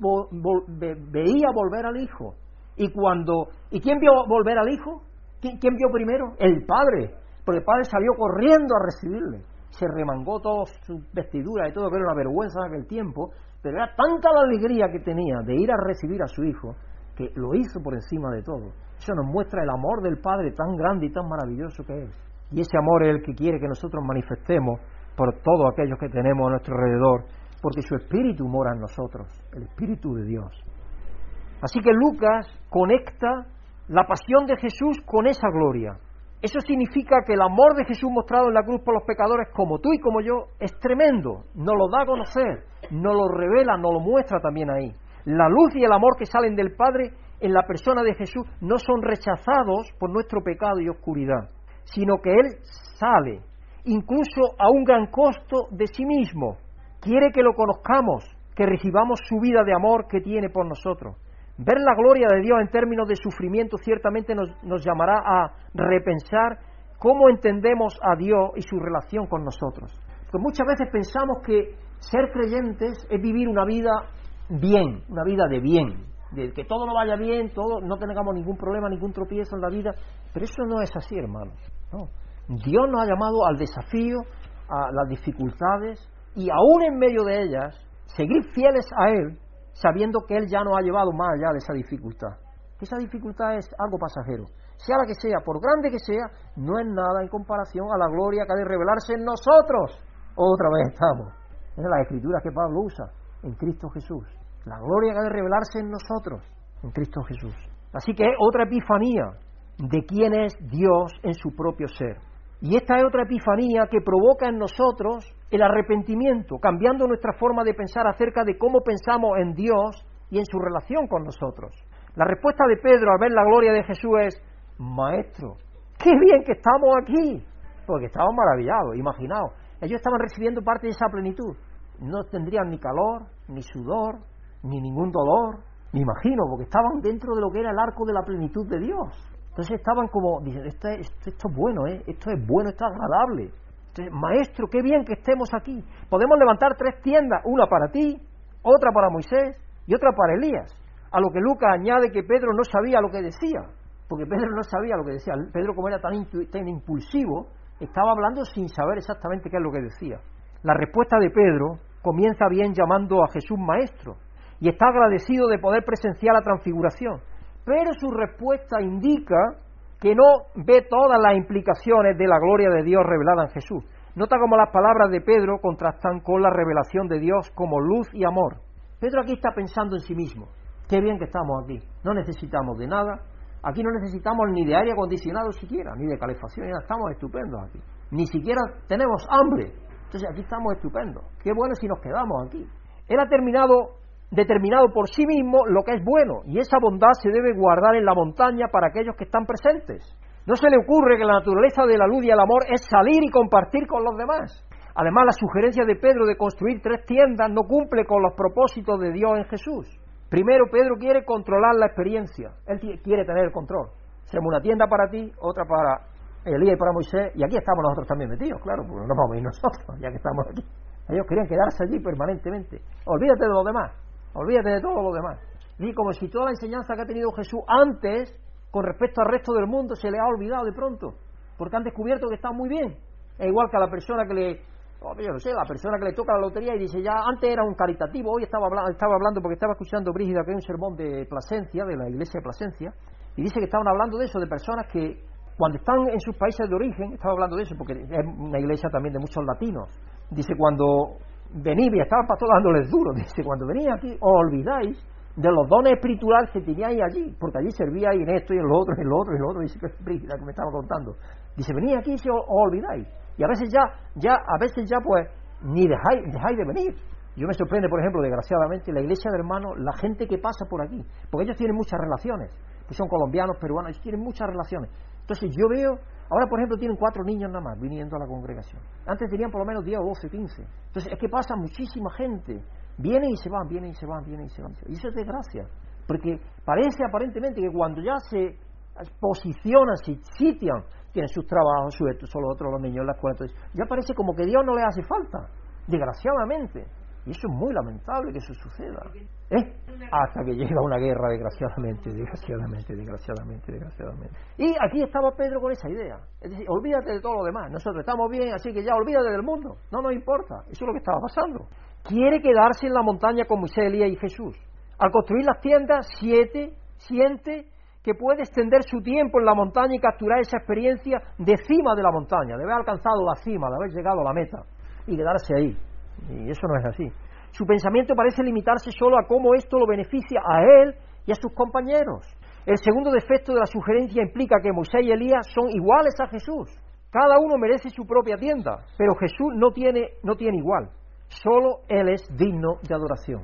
veía volver al hijo. Y cuando ¿y quién vio volver al hijo? ¿Quién, ¿Quién vio primero? El padre. Porque el padre salió corriendo a recibirle. Se remangó todas sus vestiduras y todo, que era una vergüenza en aquel tiempo, pero era tanta la alegría que tenía de ir a recibir a su hijo que lo hizo por encima de todo. Eso nos muestra el amor del Padre tan grande y tan maravilloso que es. Y ese amor es el que quiere que nosotros manifestemos por todos aquellos que tenemos a nuestro alrededor, porque su Espíritu mora en nosotros, el Espíritu de Dios. Así que Lucas conecta la pasión de Jesús con esa gloria. Eso significa que el amor de Jesús mostrado en la cruz por los pecadores, como tú y como yo, es tremendo. Nos lo da a conocer, nos lo revela, nos lo muestra también ahí. La luz y el amor que salen del Padre en la persona de Jesús no son rechazados por nuestro pecado y oscuridad, sino que Él sale, incluso a un gran costo de sí mismo. Quiere que lo conozcamos, que recibamos su vida de amor que tiene por nosotros. Ver la gloria de Dios en términos de sufrimiento ciertamente nos, nos llamará a repensar cómo entendemos a Dios y su relación con nosotros. Porque muchas veces pensamos que ser creyentes es vivir una vida bien, una vida de bien, de que todo no vaya bien, todo, no tengamos ningún problema, ningún tropiezo en la vida, pero eso no es así, hermanos. Dios nos ha llamado al desafío, a las dificultades y aún en medio de ellas, seguir fieles a Él, sabiendo que Él ya nos ha llevado más allá de esa dificultad. esa dificultad es algo pasajero. Sea la que sea, por grande que sea, no es nada en comparación a la gloria que ha de revelarse en nosotros. Otra vez estamos. Es la escritura que Pablo usa en Cristo Jesús. La gloria que ha de revelarse en nosotros, en Cristo Jesús. Así que es otra epifanía de quién es Dios en su propio ser. Y esta es otra epifanía que provoca en nosotros el arrepentimiento, cambiando nuestra forma de pensar acerca de cómo pensamos en Dios y en su relación con nosotros. La respuesta de Pedro al ver la gloria de Jesús es, Maestro, qué bien que estamos aquí, porque estaban maravillados, imaginaos, ellos estaban recibiendo parte de esa plenitud, no tendrían ni calor, ni sudor, ni ningún dolor, me imagino, porque estaban dentro de lo que era el arco de la plenitud de Dios. Entonces estaban como, dicen, esto, esto, esto es bueno, ¿eh? esto es bueno, esto es agradable. Maestro, qué bien que estemos aquí. Podemos levantar tres tiendas, una para ti, otra para Moisés y otra para Elías. A lo que Lucas añade que Pedro no sabía lo que decía, porque Pedro no sabía lo que decía. Pedro, como era tan, tan impulsivo, estaba hablando sin saber exactamente qué es lo que decía. La respuesta de Pedro comienza bien llamando a Jesús maestro y está agradecido de poder presenciar la transfiguración. Pero su respuesta indica que no ve todas las implicaciones de la gloria de Dios revelada en Jesús. Nota cómo las palabras de Pedro contrastan con la revelación de Dios como luz y amor. Pedro aquí está pensando en sí mismo. Qué bien que estamos aquí. No necesitamos de nada. Aquí no necesitamos ni de aire acondicionado siquiera, ni de calefacción. Ya estamos estupendos aquí. Ni siquiera tenemos hambre. Entonces aquí estamos estupendos. Qué bueno si nos quedamos aquí. Él ha terminado determinado por sí mismo lo que es bueno, y esa bondad se debe guardar en la montaña para aquellos que están presentes. No se le ocurre que la naturaleza de la luz y el amor es salir y compartir con los demás. Además, la sugerencia de Pedro de construir tres tiendas no cumple con los propósitos de Dios en Jesús. Primero, Pedro quiere controlar la experiencia. Él quiere tener el control. Hacemos una tienda para ti, otra para Elías y para Moisés, y aquí estamos nosotros también metidos, claro, porque no vamos a ir nosotros, ya que estamos aquí. Ellos querían quedarse allí permanentemente. Olvídate de los demás. Olvídate de todo lo demás. Y como si toda la enseñanza que ha tenido Jesús antes, con respecto al resto del mundo, se le ha olvidado de pronto, porque han descubierto que está muy bien. Es igual que a la persona que le, Oh, yo no sé, la persona que le toca la lotería y dice, ya antes era un caritativo, hoy estaba hablando, estaba hablando porque estaba escuchando Brígida, que hay un sermón de Plasencia, de la iglesia de Plasencia, y dice que estaban hablando de eso, de personas que cuando están en sus países de origen, estaba hablando de eso, porque es una iglesia también de muchos latinos, dice, cuando venís, y estaba el pastor dándoles duro, *laughs* dice, cuando venís aquí, os olvidáis de los dones espirituales que teníais allí, porque allí servíais en esto y en lo otro, y en lo otro, y en lo otro, dice que Brígida que me estaba contando. Dice, venís aquí y os, os olvidáis. Y a veces ya, ya, a veces ya pues, ni dejáis, dejáis de venir. Yo me sorprende, por ejemplo, desgraciadamente, la iglesia de hermanos, la gente que pasa por aquí, porque ellos tienen muchas relaciones, que son colombianos, peruanos, ellos tienen muchas relaciones. Entonces yo veo, ahora por ejemplo tienen cuatro niños nada más viniendo a la congregación. Antes tenían por lo menos 10 o 12, 15. Entonces es que pasa muchísima gente. Vienen y se van, vienen y se van, vienen y se van. Y eso es desgracia. Porque parece aparentemente que cuando ya se posicionan, se sitian, tienen sus trabajos, su esto, solo otros los niños en la escuela, entonces ya parece como que Dios no les hace falta, desgraciadamente. Y eso es muy lamentable que eso suceda. ¿Eh? Hasta que llega una guerra, desgraciadamente, desgraciadamente, desgraciadamente, desgraciadamente. Y aquí estaba Pedro con esa idea. Es decir, olvídate de todo lo demás. Nosotros estamos bien, así que ya olvídate del mundo. No nos importa. Eso es lo que estaba pasando. Quiere quedarse en la montaña con Moisés, Elías y Jesús. Al construir las tiendas, siete, siente que puede extender su tiempo en la montaña y capturar esa experiencia de cima de la montaña, de haber alcanzado la cima, de haber llegado a la meta y quedarse ahí. Y eso no es así. Su pensamiento parece limitarse solo a cómo esto lo beneficia a él y a sus compañeros. El segundo defecto de la sugerencia implica que Moisés y Elías son iguales a Jesús. Cada uno merece su propia tienda, pero Jesús no tiene, no tiene igual. Solo Él es digno de adoración.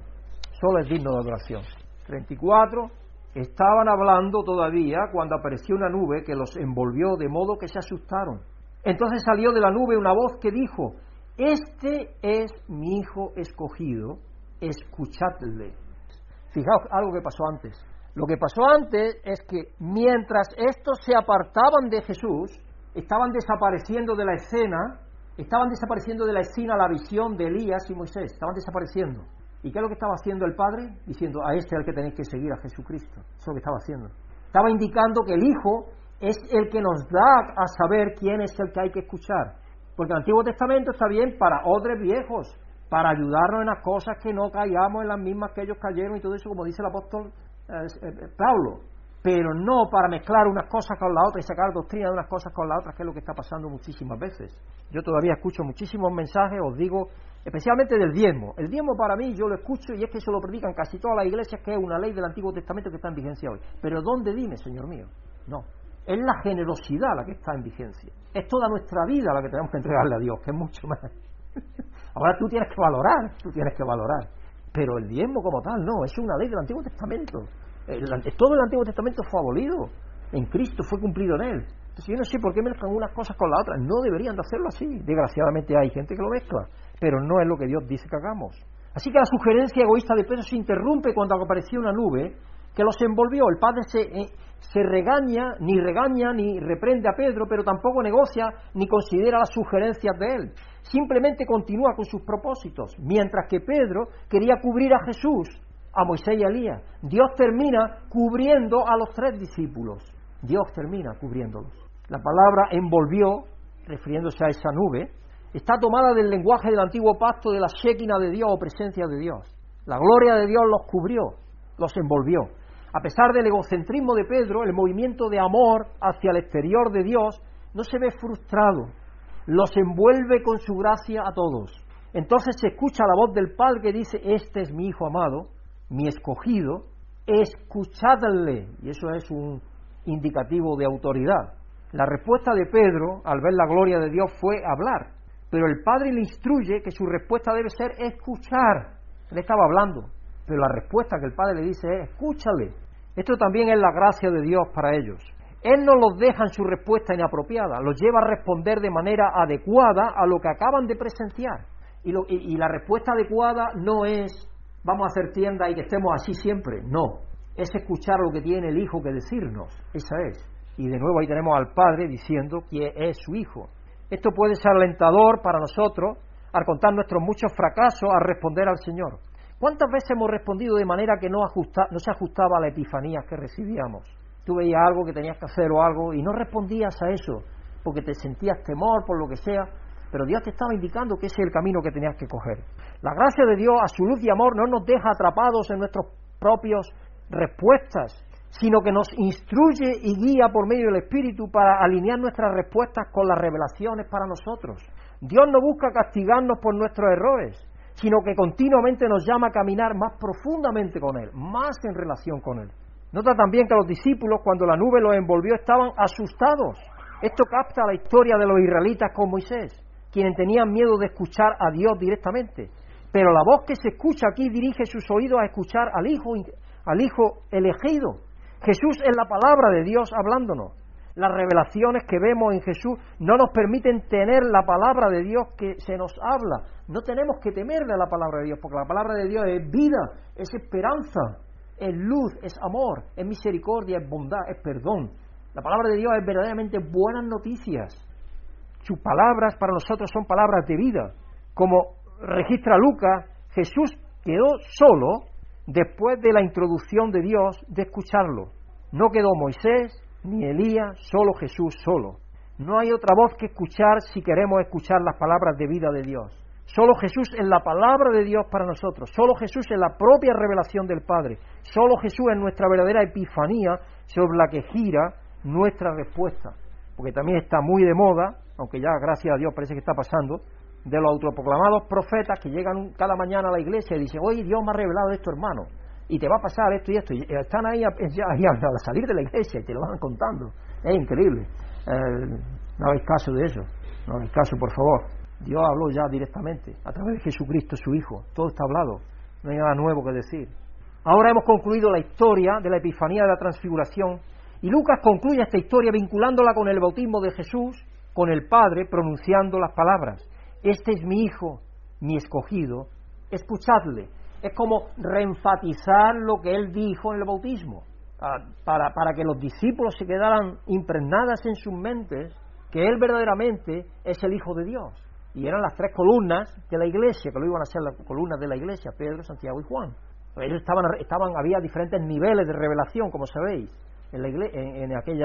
Solo es digno de adoración. 34. Estaban hablando todavía cuando apareció una nube que los envolvió de modo que se asustaron. Entonces salió de la nube una voz que dijo, este es mi hijo escogido, escuchadle. Fijaos algo que pasó antes. Lo que pasó antes es que mientras estos se apartaban de Jesús, estaban desapareciendo de la escena, estaban desapareciendo de la escena la visión de Elías y Moisés, estaban desapareciendo. ¿Y qué es lo que estaba haciendo el Padre? Diciendo, a este es el que tenéis que seguir, a Jesucristo. Eso es lo que estaba haciendo. Estaba indicando que el Hijo es el que nos da a saber quién es el que hay que escuchar. Porque el Antiguo Testamento está bien para odres viejos, para ayudarnos en las cosas que no caigamos en las mismas que ellos cayeron y todo eso, como dice el apóstol eh, eh, Pablo. Pero no para mezclar unas cosas con la otra y sacar doctrina de unas cosas con la otra, que es lo que está pasando muchísimas veces. Yo todavía escucho muchísimos mensajes, os digo, especialmente del diezmo. El diezmo para mí yo lo escucho y es que eso lo predican casi todas las iglesias, que es una ley del Antiguo Testamento que está en vigencia hoy. Pero ¿dónde dime, Señor mío? No. Es la generosidad la que está en vigencia. Es toda nuestra vida la que tenemos que entregarle a Dios, que es mucho más. *laughs* Ahora tú tienes que valorar, tú tienes que valorar. Pero el diezmo como tal, no, es una ley del Antiguo Testamento. Todo el Antiguo Testamento fue abolido en Cristo, fue cumplido en Él. Entonces yo no sé por qué mezclan unas cosas con las otras. No deberían de hacerlo así. Desgraciadamente hay gente que lo mezcla, pero no es lo que Dios dice que hagamos. Así que la sugerencia egoísta de Pedro se interrumpe cuando apareció una nube que los envolvió. El Padre se, eh, se regaña, ni regaña, ni reprende a Pedro, pero tampoco negocia ni considera las sugerencias de él. Simplemente continúa con sus propósitos, mientras que Pedro quería cubrir a Jesús, a Moisés y a Elías. Dios termina cubriendo a los tres discípulos. Dios termina cubriéndolos. La palabra envolvió, refiriéndose a esa nube, está tomada del lenguaje del antiguo pacto de la Shekinah de Dios o presencia de Dios. La gloria de Dios los cubrió, los envolvió. A pesar del egocentrismo de Pedro, el movimiento de amor hacia el exterior de Dios no se ve frustrado, los envuelve con su gracia a todos. Entonces se escucha la voz del Padre que dice, este es mi Hijo amado, mi escogido, escuchadle. Y eso es un indicativo de autoridad. La respuesta de Pedro al ver la gloria de Dios fue hablar, pero el Padre le instruye que su respuesta debe ser escuchar. Él estaba hablando, pero la respuesta que el Padre le dice es escúchale. Esto también es la gracia de Dios para ellos. Él no los deja en su respuesta inapropiada, los lleva a responder de manera adecuada a lo que acaban de presenciar. Y, la respuesta adecuada no es vamos a hacer tienda y que estemos así siempre, no. Es escuchar lo que tiene el Hijo que decirnos, esa es. Y de nuevo ahí tenemos al Padre diciendo que es su Hijo. Esto puede ser alentador para nosotros al contar nuestros muchos fracasos al responder al Señor. ¿Cuántas veces hemos respondido de manera que no, no se ajustaba a la epifanía que recibíamos? Tú veías algo que tenías que hacer o algo y no respondías a eso porque te sentías temor por lo que sea. pero Dios te estaba indicando que ese es el camino que tenías que coger. La gracia de Dios, a su luz y amor, no nos deja atrapados en nuestras propias respuestas, sino que nos instruye y guía por medio del Espíritu para alinear nuestras respuestas con las revelaciones para nosotros. Dios no busca castigarnos por nuestros errores, sino que continuamente nos llama a caminar más profundamente con Él, más en relación con Él. Nota también que los discípulos, cuando la nube los envolvió, estaban asustados. Esto capta la historia de los israelitas con Moisés, quienes tenían miedo de escuchar a Dios directamente. Pero la voz que se escucha aquí dirige sus oídos a escuchar al Hijo, al Hijo elegido. Jesús es la palabra de Dios hablándonos. Las revelaciones que vemos en Jesús no nos permiten tener la palabra de Dios que se nos habla. No tenemos que temerle a la palabra de Dios, porque la palabra de Dios es vida, es esperanza, es luz, es amor, es misericordia, es bondad, es perdón. La palabra de Dios es verdaderamente buenas noticias. Sus palabras para nosotros son palabras de vida. Como registra Lucas, Jesús quedó solo después de la introducción de Dios de escucharlo. No quedó Moisés ni Elías, solo Jesús solo. No hay otra voz que escuchar si queremos escuchar las palabras de vida de Dios. Solo Jesús es la palabra de Dios para nosotros. Solo Jesús es la propia revelación del Padre. Solo Jesús es nuestra verdadera epifanía sobre la que gira nuestra respuesta. Porque también está muy de moda, aunque ya gracias a Dios parece que está pasando, de los autoproclamados profetas que llegan cada mañana a la iglesia y dicen, oye, Dios me ha revelado esto, hermano, y te va a pasar esto y esto. Y están ahí a, a salir de la iglesia y te lo van contando. Es increíble. Eh, no hagáis caso de eso. No hagáis caso, por favor. Dios habló ya directamente, a través de Jesucristo, su Hijo. Todo está hablado. No hay nada nuevo que decir. Ahora hemos concluido la historia de la Epifanía de la Transfiguración y Lucas concluye esta historia vinculándola con el bautismo de Jesús, con el Padre, pronunciando las palabras. Este es mi Hijo, mi escogido, escuchadle. Es como reenfatizar lo que él dijo en el bautismo, ah, para, para que los discípulos se quedaran impregnadas en sus mentes que él verdaderamente es el Hijo de Dios y eran las tres columnas de la iglesia, que lo iban a ser las columnas de la iglesia, Pedro, Santiago y Juan. Ellos estaban, estaban había diferentes niveles de revelación, como sabéis, en, la iglesia, en, aquel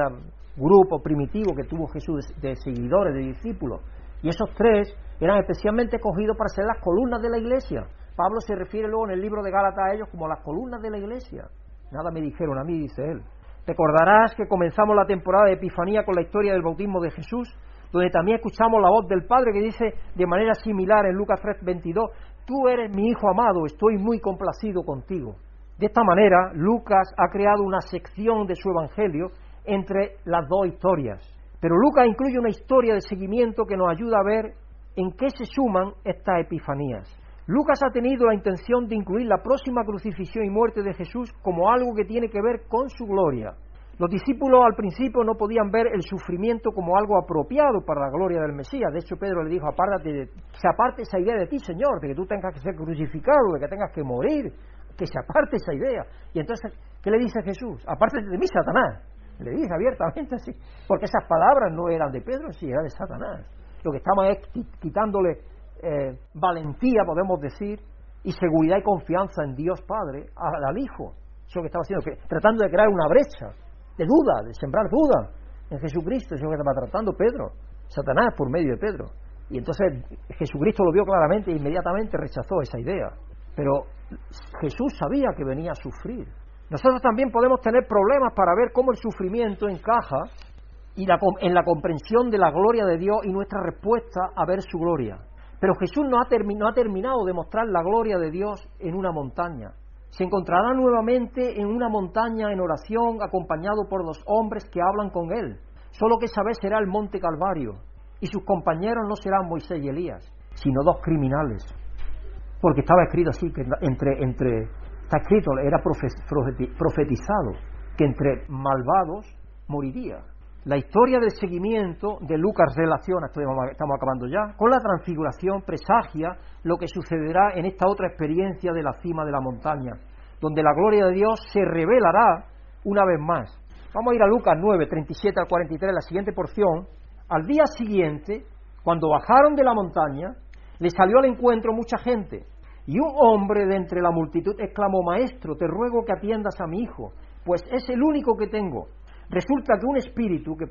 grupo primitivo que tuvo Jesús de, seguidores, de discípulos. Y esos tres eran especialmente escogidos para ser las columnas de la iglesia. Pablo se refiere luego en el libro de Gálatas a ellos como las columnas de la iglesia. Nada me dijeron a mí, dice él. Recordarás que comenzamos la temporada de Epifanía con la historia del bautismo de Jesús donde también escuchamos la voz del Padre que dice de manera similar en Lucas 3, 22, tú eres mi Hijo amado, estoy muy complacido contigo. De esta manera, Lucas ha creado una sección de su Evangelio entre las dos historias. Pero Lucas incluye una historia de seguimiento que nos ayuda a ver en qué se suman estas epifanías. Lucas ha tenido la intención de incluir la próxima crucifixión y muerte de Jesús como algo que tiene que ver con su gloria. Los discípulos al principio no podían ver el sufrimiento como algo apropiado para la gloria del Mesías. De hecho, Pedro le dijo, apártate se aparte esa idea de ti, Señor, de que tú tengas que ser crucificado, de que tengas que morir, que se aparte esa idea. Y entonces, ¿qué le dice Jesús? Apártate de mí, Satanás. Le dice abiertamente así, porque esas palabras no eran de Pedro, sí, eran de Satanás. Lo que estaba es quitándole eh, valentía, podemos decir, y seguridad y confianza en Dios Padre al, Hijo. Eso que estaba haciendo, que, tratando de crear una brecha de duda, de sembrar duda en Jesucristo, eso que estaba tratando Pedro, Satanás por medio de Pedro. Y entonces Jesucristo lo vio claramente e inmediatamente rechazó esa idea. Pero Jesús sabía que venía a sufrir. Nosotros también podemos tener problemas para ver cómo el sufrimiento encaja y en la comprensión de la gloria de Dios y nuestra respuesta a ver su gloria. Pero Jesús no ha, terminado de mostrar la gloria de Dios en una montaña se encontrará nuevamente en una montaña en oración acompañado por los hombres que hablan con él. Solo que esa vez será el monte Calvario y sus compañeros no serán Moisés y Elías, sino dos criminales. Porque estaba escrito así, que entre, entre, está escrito, era profetizado, que entre malvados moriría. La historia del seguimiento de Lucas relaciona, estamos acabando ya, con la transfiguración presagia lo que sucederá en esta otra experiencia de la cima de la montaña, donde la gloria de Dios se revelará una vez más. Vamos a ir a Lucas 9, 37 al 43, la siguiente porción. Al día siguiente, cuando bajaron de la montaña, le salió al encuentro mucha gente, y un hombre de entre la multitud exclamó, Maestro, te ruego que atiendas a mi hijo, pues es el único que tengo Resulta que un espíritu que,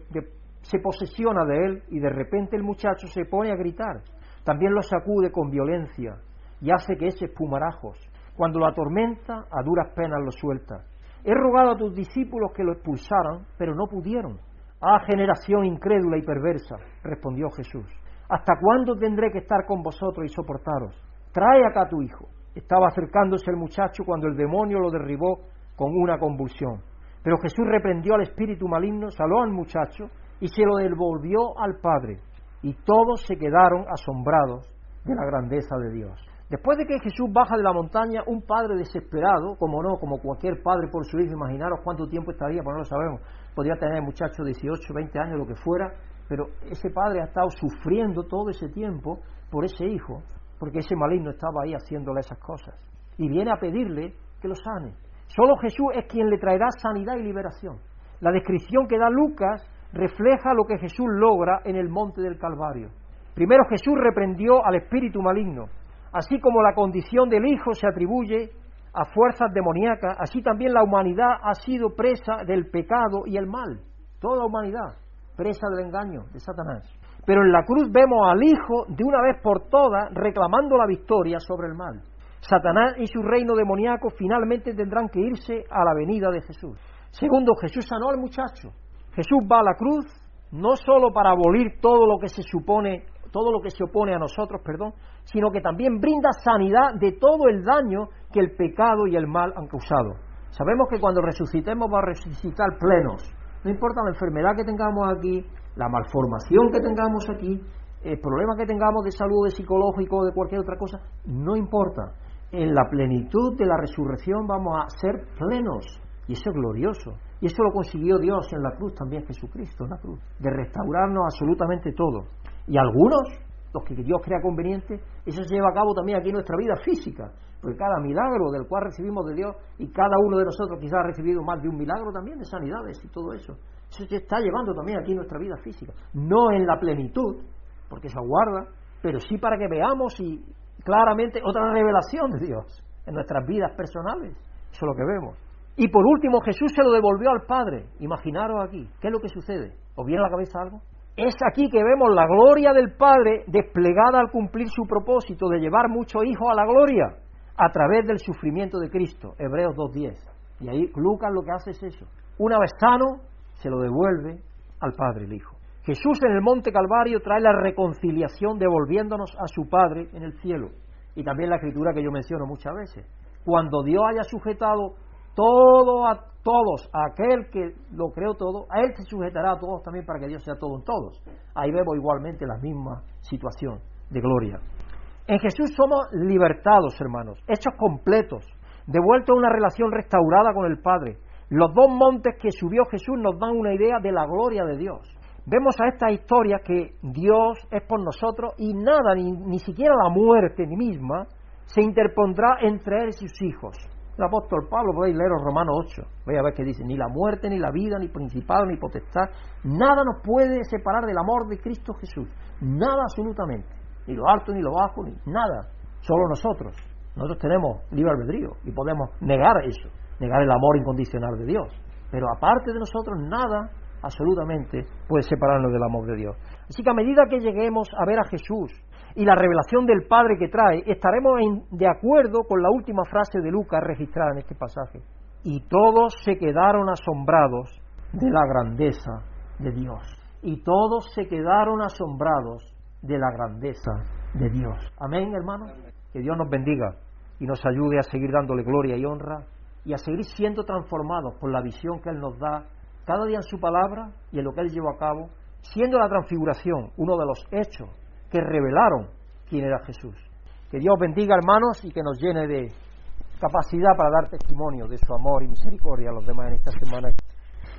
se posesiona de él y de repente el muchacho se pone a gritar. También lo sacude con violencia y hace que eche espumarajos. Cuando lo atormenta, a duras penas lo suelta. He rogado a tus discípulos que lo expulsaran, pero no pudieron. Ah, generación incrédula y perversa, respondió Jesús. ¿Hasta cuándo tendré que estar con vosotros y soportaros? Trae acá a tu hijo. Estaba acercándose el muchacho cuando el demonio lo derribó con una convulsión. Pero Jesús reprendió al espíritu maligno, saló al muchacho y se lo devolvió al Padre. Y todos se quedaron asombrados de la grandeza de Dios. Después de que Jesús baja de la montaña, un padre desesperado, como no, como cualquier padre por su hijo, imaginaros cuánto tiempo estaría, pues no lo sabemos, podría tener muchacho de 18, 20 años, lo que fuera, pero ese padre ha estado sufriendo todo ese tiempo por ese hijo, porque ese maligno estaba ahí haciéndole esas cosas. Y viene a pedirle que lo sane. Solo Jesús es quien le traerá sanidad y liberación. La descripción que da Lucas refleja lo que Jesús logra en el monte del Calvario. Primero Jesús reprendió al espíritu maligno, así como la condición del Hijo se atribuye a fuerzas demoníacas, así también la humanidad ha sido presa del pecado y el mal. Toda la humanidad, presa del engaño de Satanás. Pero en la cruz vemos al Hijo de una vez por todas reclamando la victoria sobre el mal. Satanás y su reino demoníaco finalmente tendrán que irse a la venida de Jesús. Segundo, Jesús sanó al muchacho. Jesús va a la cruz no solo para abolir todo lo que se supone, todo lo que se opone a nosotros, perdón, sino que también brinda sanidad de todo el daño que el pecado y el mal han causado. Sabemos que cuando resucitemos va a resucitar plenos. No importa la enfermedad que tengamos aquí, la malformación que tengamos aquí, el problema que tengamos de salud, de psicológico de cualquier otra cosa, no importa. En la plenitud de la resurrección vamos a ser plenos. Y eso es glorioso. Y eso lo consiguió Dios en la cruz también, Jesucristo en la cruz, de restaurarnos absolutamente todo. Y algunos, los que Dios crea conveniente, eso se lleva a cabo también aquí en nuestra vida física, porque cada milagro del cual recibimos de Dios, y cada uno de nosotros quizás ha recibido más de un milagro también de sanidades y todo eso, eso se está llevando también aquí en nuestra vida física. No en la plenitud, porque se aguarda, pero sí para que veamos y claramente otra revelación de Dios en nuestras vidas personales. Eso es lo que vemos. Y por último, Jesús se lo devolvió al Padre. Imaginaros aquí, ¿qué es lo que sucede? ¿Os viene a la cabeza algo? Es aquí que vemos la gloria del Padre desplegada al cumplir su propósito de llevar muchos hijos a la gloria a través del sufrimiento de Cristo. Hebreos 2.10. Y ahí Lucas lo que hace es eso. Una vez sano, se lo devuelve al Padre el Hijo. Jesús en el Monte Calvario trae la reconciliación devolviéndonos a su Padre en el cielo. Y también la escritura que yo menciono muchas veces. Cuando Dios haya sujetado todo a todos, a aquel que lo creó todo, a él se sujetará a todos también para que Dios sea todo en todos. Ahí vemos igualmente la misma situación de gloria. En Jesús somos libertados, hermanos, hechos completos, devueltos a una relación restaurada con el Padre. Los dos montes que subió Jesús nos dan una idea de la gloria de Dios. Vemos a esta historia que Dios es por nosotros y nada, ni, ni siquiera la muerte misma, se interpondrá entre él y sus hijos. El apóstol Pablo, podéis Romanos 8, voy a ver qué dice, ni la muerte, ni la vida, ni principado, ni potestad, nada nos puede separar del amor de Cristo Jesús, nada absolutamente, ni lo alto, ni lo bajo, ni nada, solo nosotros, nosotros tenemos libre albedrío y podemos negar eso, negar el amor incondicional de Dios, pero aparte de nosotros nada absolutamente puede separarnos del amor de Dios. Así que a medida que lleguemos a ver a Jesús y la revelación del Padre que trae, estaremos de acuerdo con la última frase de Lucas registrada en este pasaje. Y todos se quedaron asombrados de la grandeza de Dios. Y todos se quedaron asombrados de la grandeza de Dios. Amén, hermano. Que Dios nos bendiga y nos ayude a seguir dándole gloria y honra y a seguir siendo transformados por la visión que Él nos da cada día en su palabra y en lo que Él llevó a cabo, siendo la transfiguración uno de los hechos que revelaron quién era Jesús. Que Dios bendiga, hermanos, y que nos llene de capacidad para dar testimonio de su amor y misericordia a los demás en esta semana.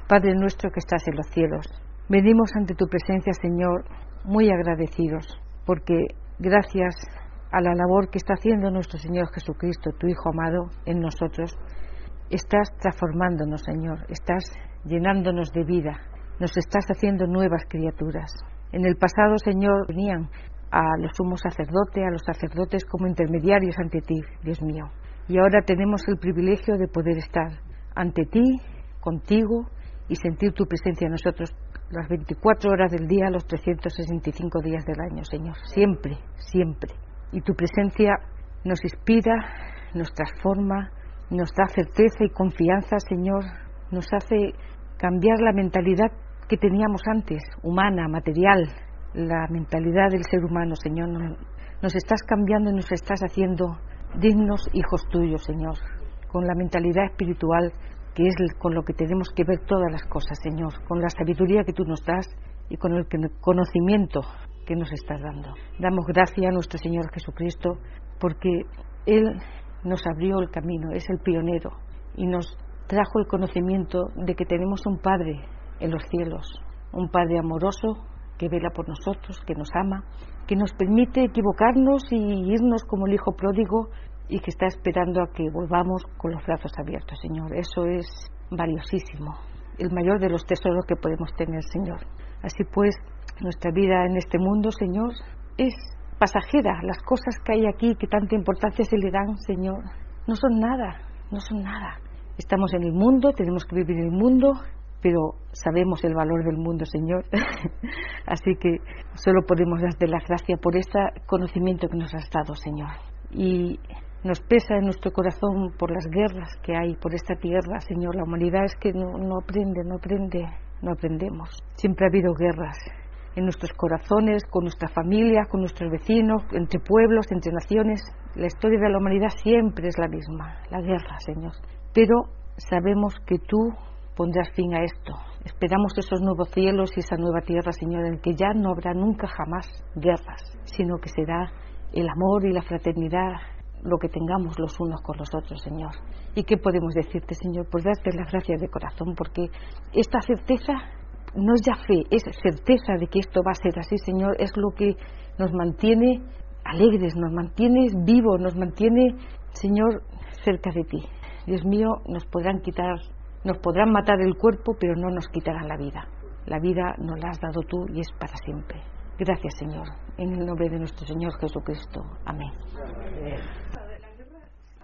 Padre nuestro que estás en los cielos, venimos ante tu presencia, Señor, muy agradecidos, porque gracias a la labor que está haciendo nuestro Señor Jesucristo, tu Hijo amado, en nosotros, estás transformándonos, Señor, estás llenándonos de vida, nos estás haciendo nuevas criaturas. En el pasado, Señor, venían a los sumos sacerdotes, a los sacerdotes como intermediarios ante ti, Dios mío. Y ahora tenemos el privilegio de poder estar ante ti, contigo y sentir tu presencia en nosotros. las 24 horas del día, los 365 días del año, Señor. Siempre, siempre. Y tu presencia nos inspira, nos transforma, nos da certeza y confianza, Señor. Nos hace cambiar la mentalidad que teníamos antes, humana, material, la mentalidad del ser humano, Señor. Nos estás cambiando y nos estás haciendo dignos hijos tuyos, Señor, con la mentalidad espiritual que es con lo que tenemos que ver todas las cosas, Señor, con la sabiduría que tú nos das y con el conocimiento que nos estás dando. Damos gracias a nuestro Señor Jesucristo porque Él nos abrió el camino, es el pionero y nos trajo el conocimiento de que tenemos un Padre en los cielos, un Padre amoroso que vela por nosotros, que nos ama, que nos permite equivocarnos y irnos como el Hijo pródigo y que está esperando a que volvamos con los brazos abiertos, Señor. Eso es valiosísimo, el mayor de los tesoros que podemos tener, Señor. Así pues, nuestra vida en este mundo, Señor, es pasajera. Las cosas que hay aquí, que tanta importancia se le dan, Señor, no son nada, no son nada. Estamos en el mundo, tenemos que vivir en el mundo, pero sabemos el valor del mundo, Señor. *laughs* Así que solo podemos darte las gracias por este conocimiento que nos has dado, Señor. Y nos pesa en nuestro corazón por las guerras que hay por esta tierra, Señor. La humanidad es que no aprende, no aprende, no aprendemos. Siempre ha habido guerras en nuestros corazones, con nuestra familia, con nuestros vecinos, entre pueblos, entre naciones. La historia de la humanidad siempre es la misma, la guerra, Señor. Pero sabemos que tú pondrás fin a esto. Esperamos esos nuevos cielos y esa nueva tierra, Señor, en que ya no habrá nunca jamás guerras, sino que será el amor y la fraternidad lo que tengamos los unos con los otros, Señor. ¿Y qué podemos decirte, Señor? Pues darte las gracias de corazón, porque esta certeza no es ya fe, es certeza de que esto va a ser así, Señor, es lo que nos mantiene alegres, nos mantiene vivos, nos mantiene, Señor, cerca de ti. Dios mío, nos podrán quitar, nos podrán matar el cuerpo, pero no nos quitarán la vida. La vida nos la has dado tú y es para siempre. Gracias, Señor. En el nombre de nuestro Señor Jesucristo. Amén.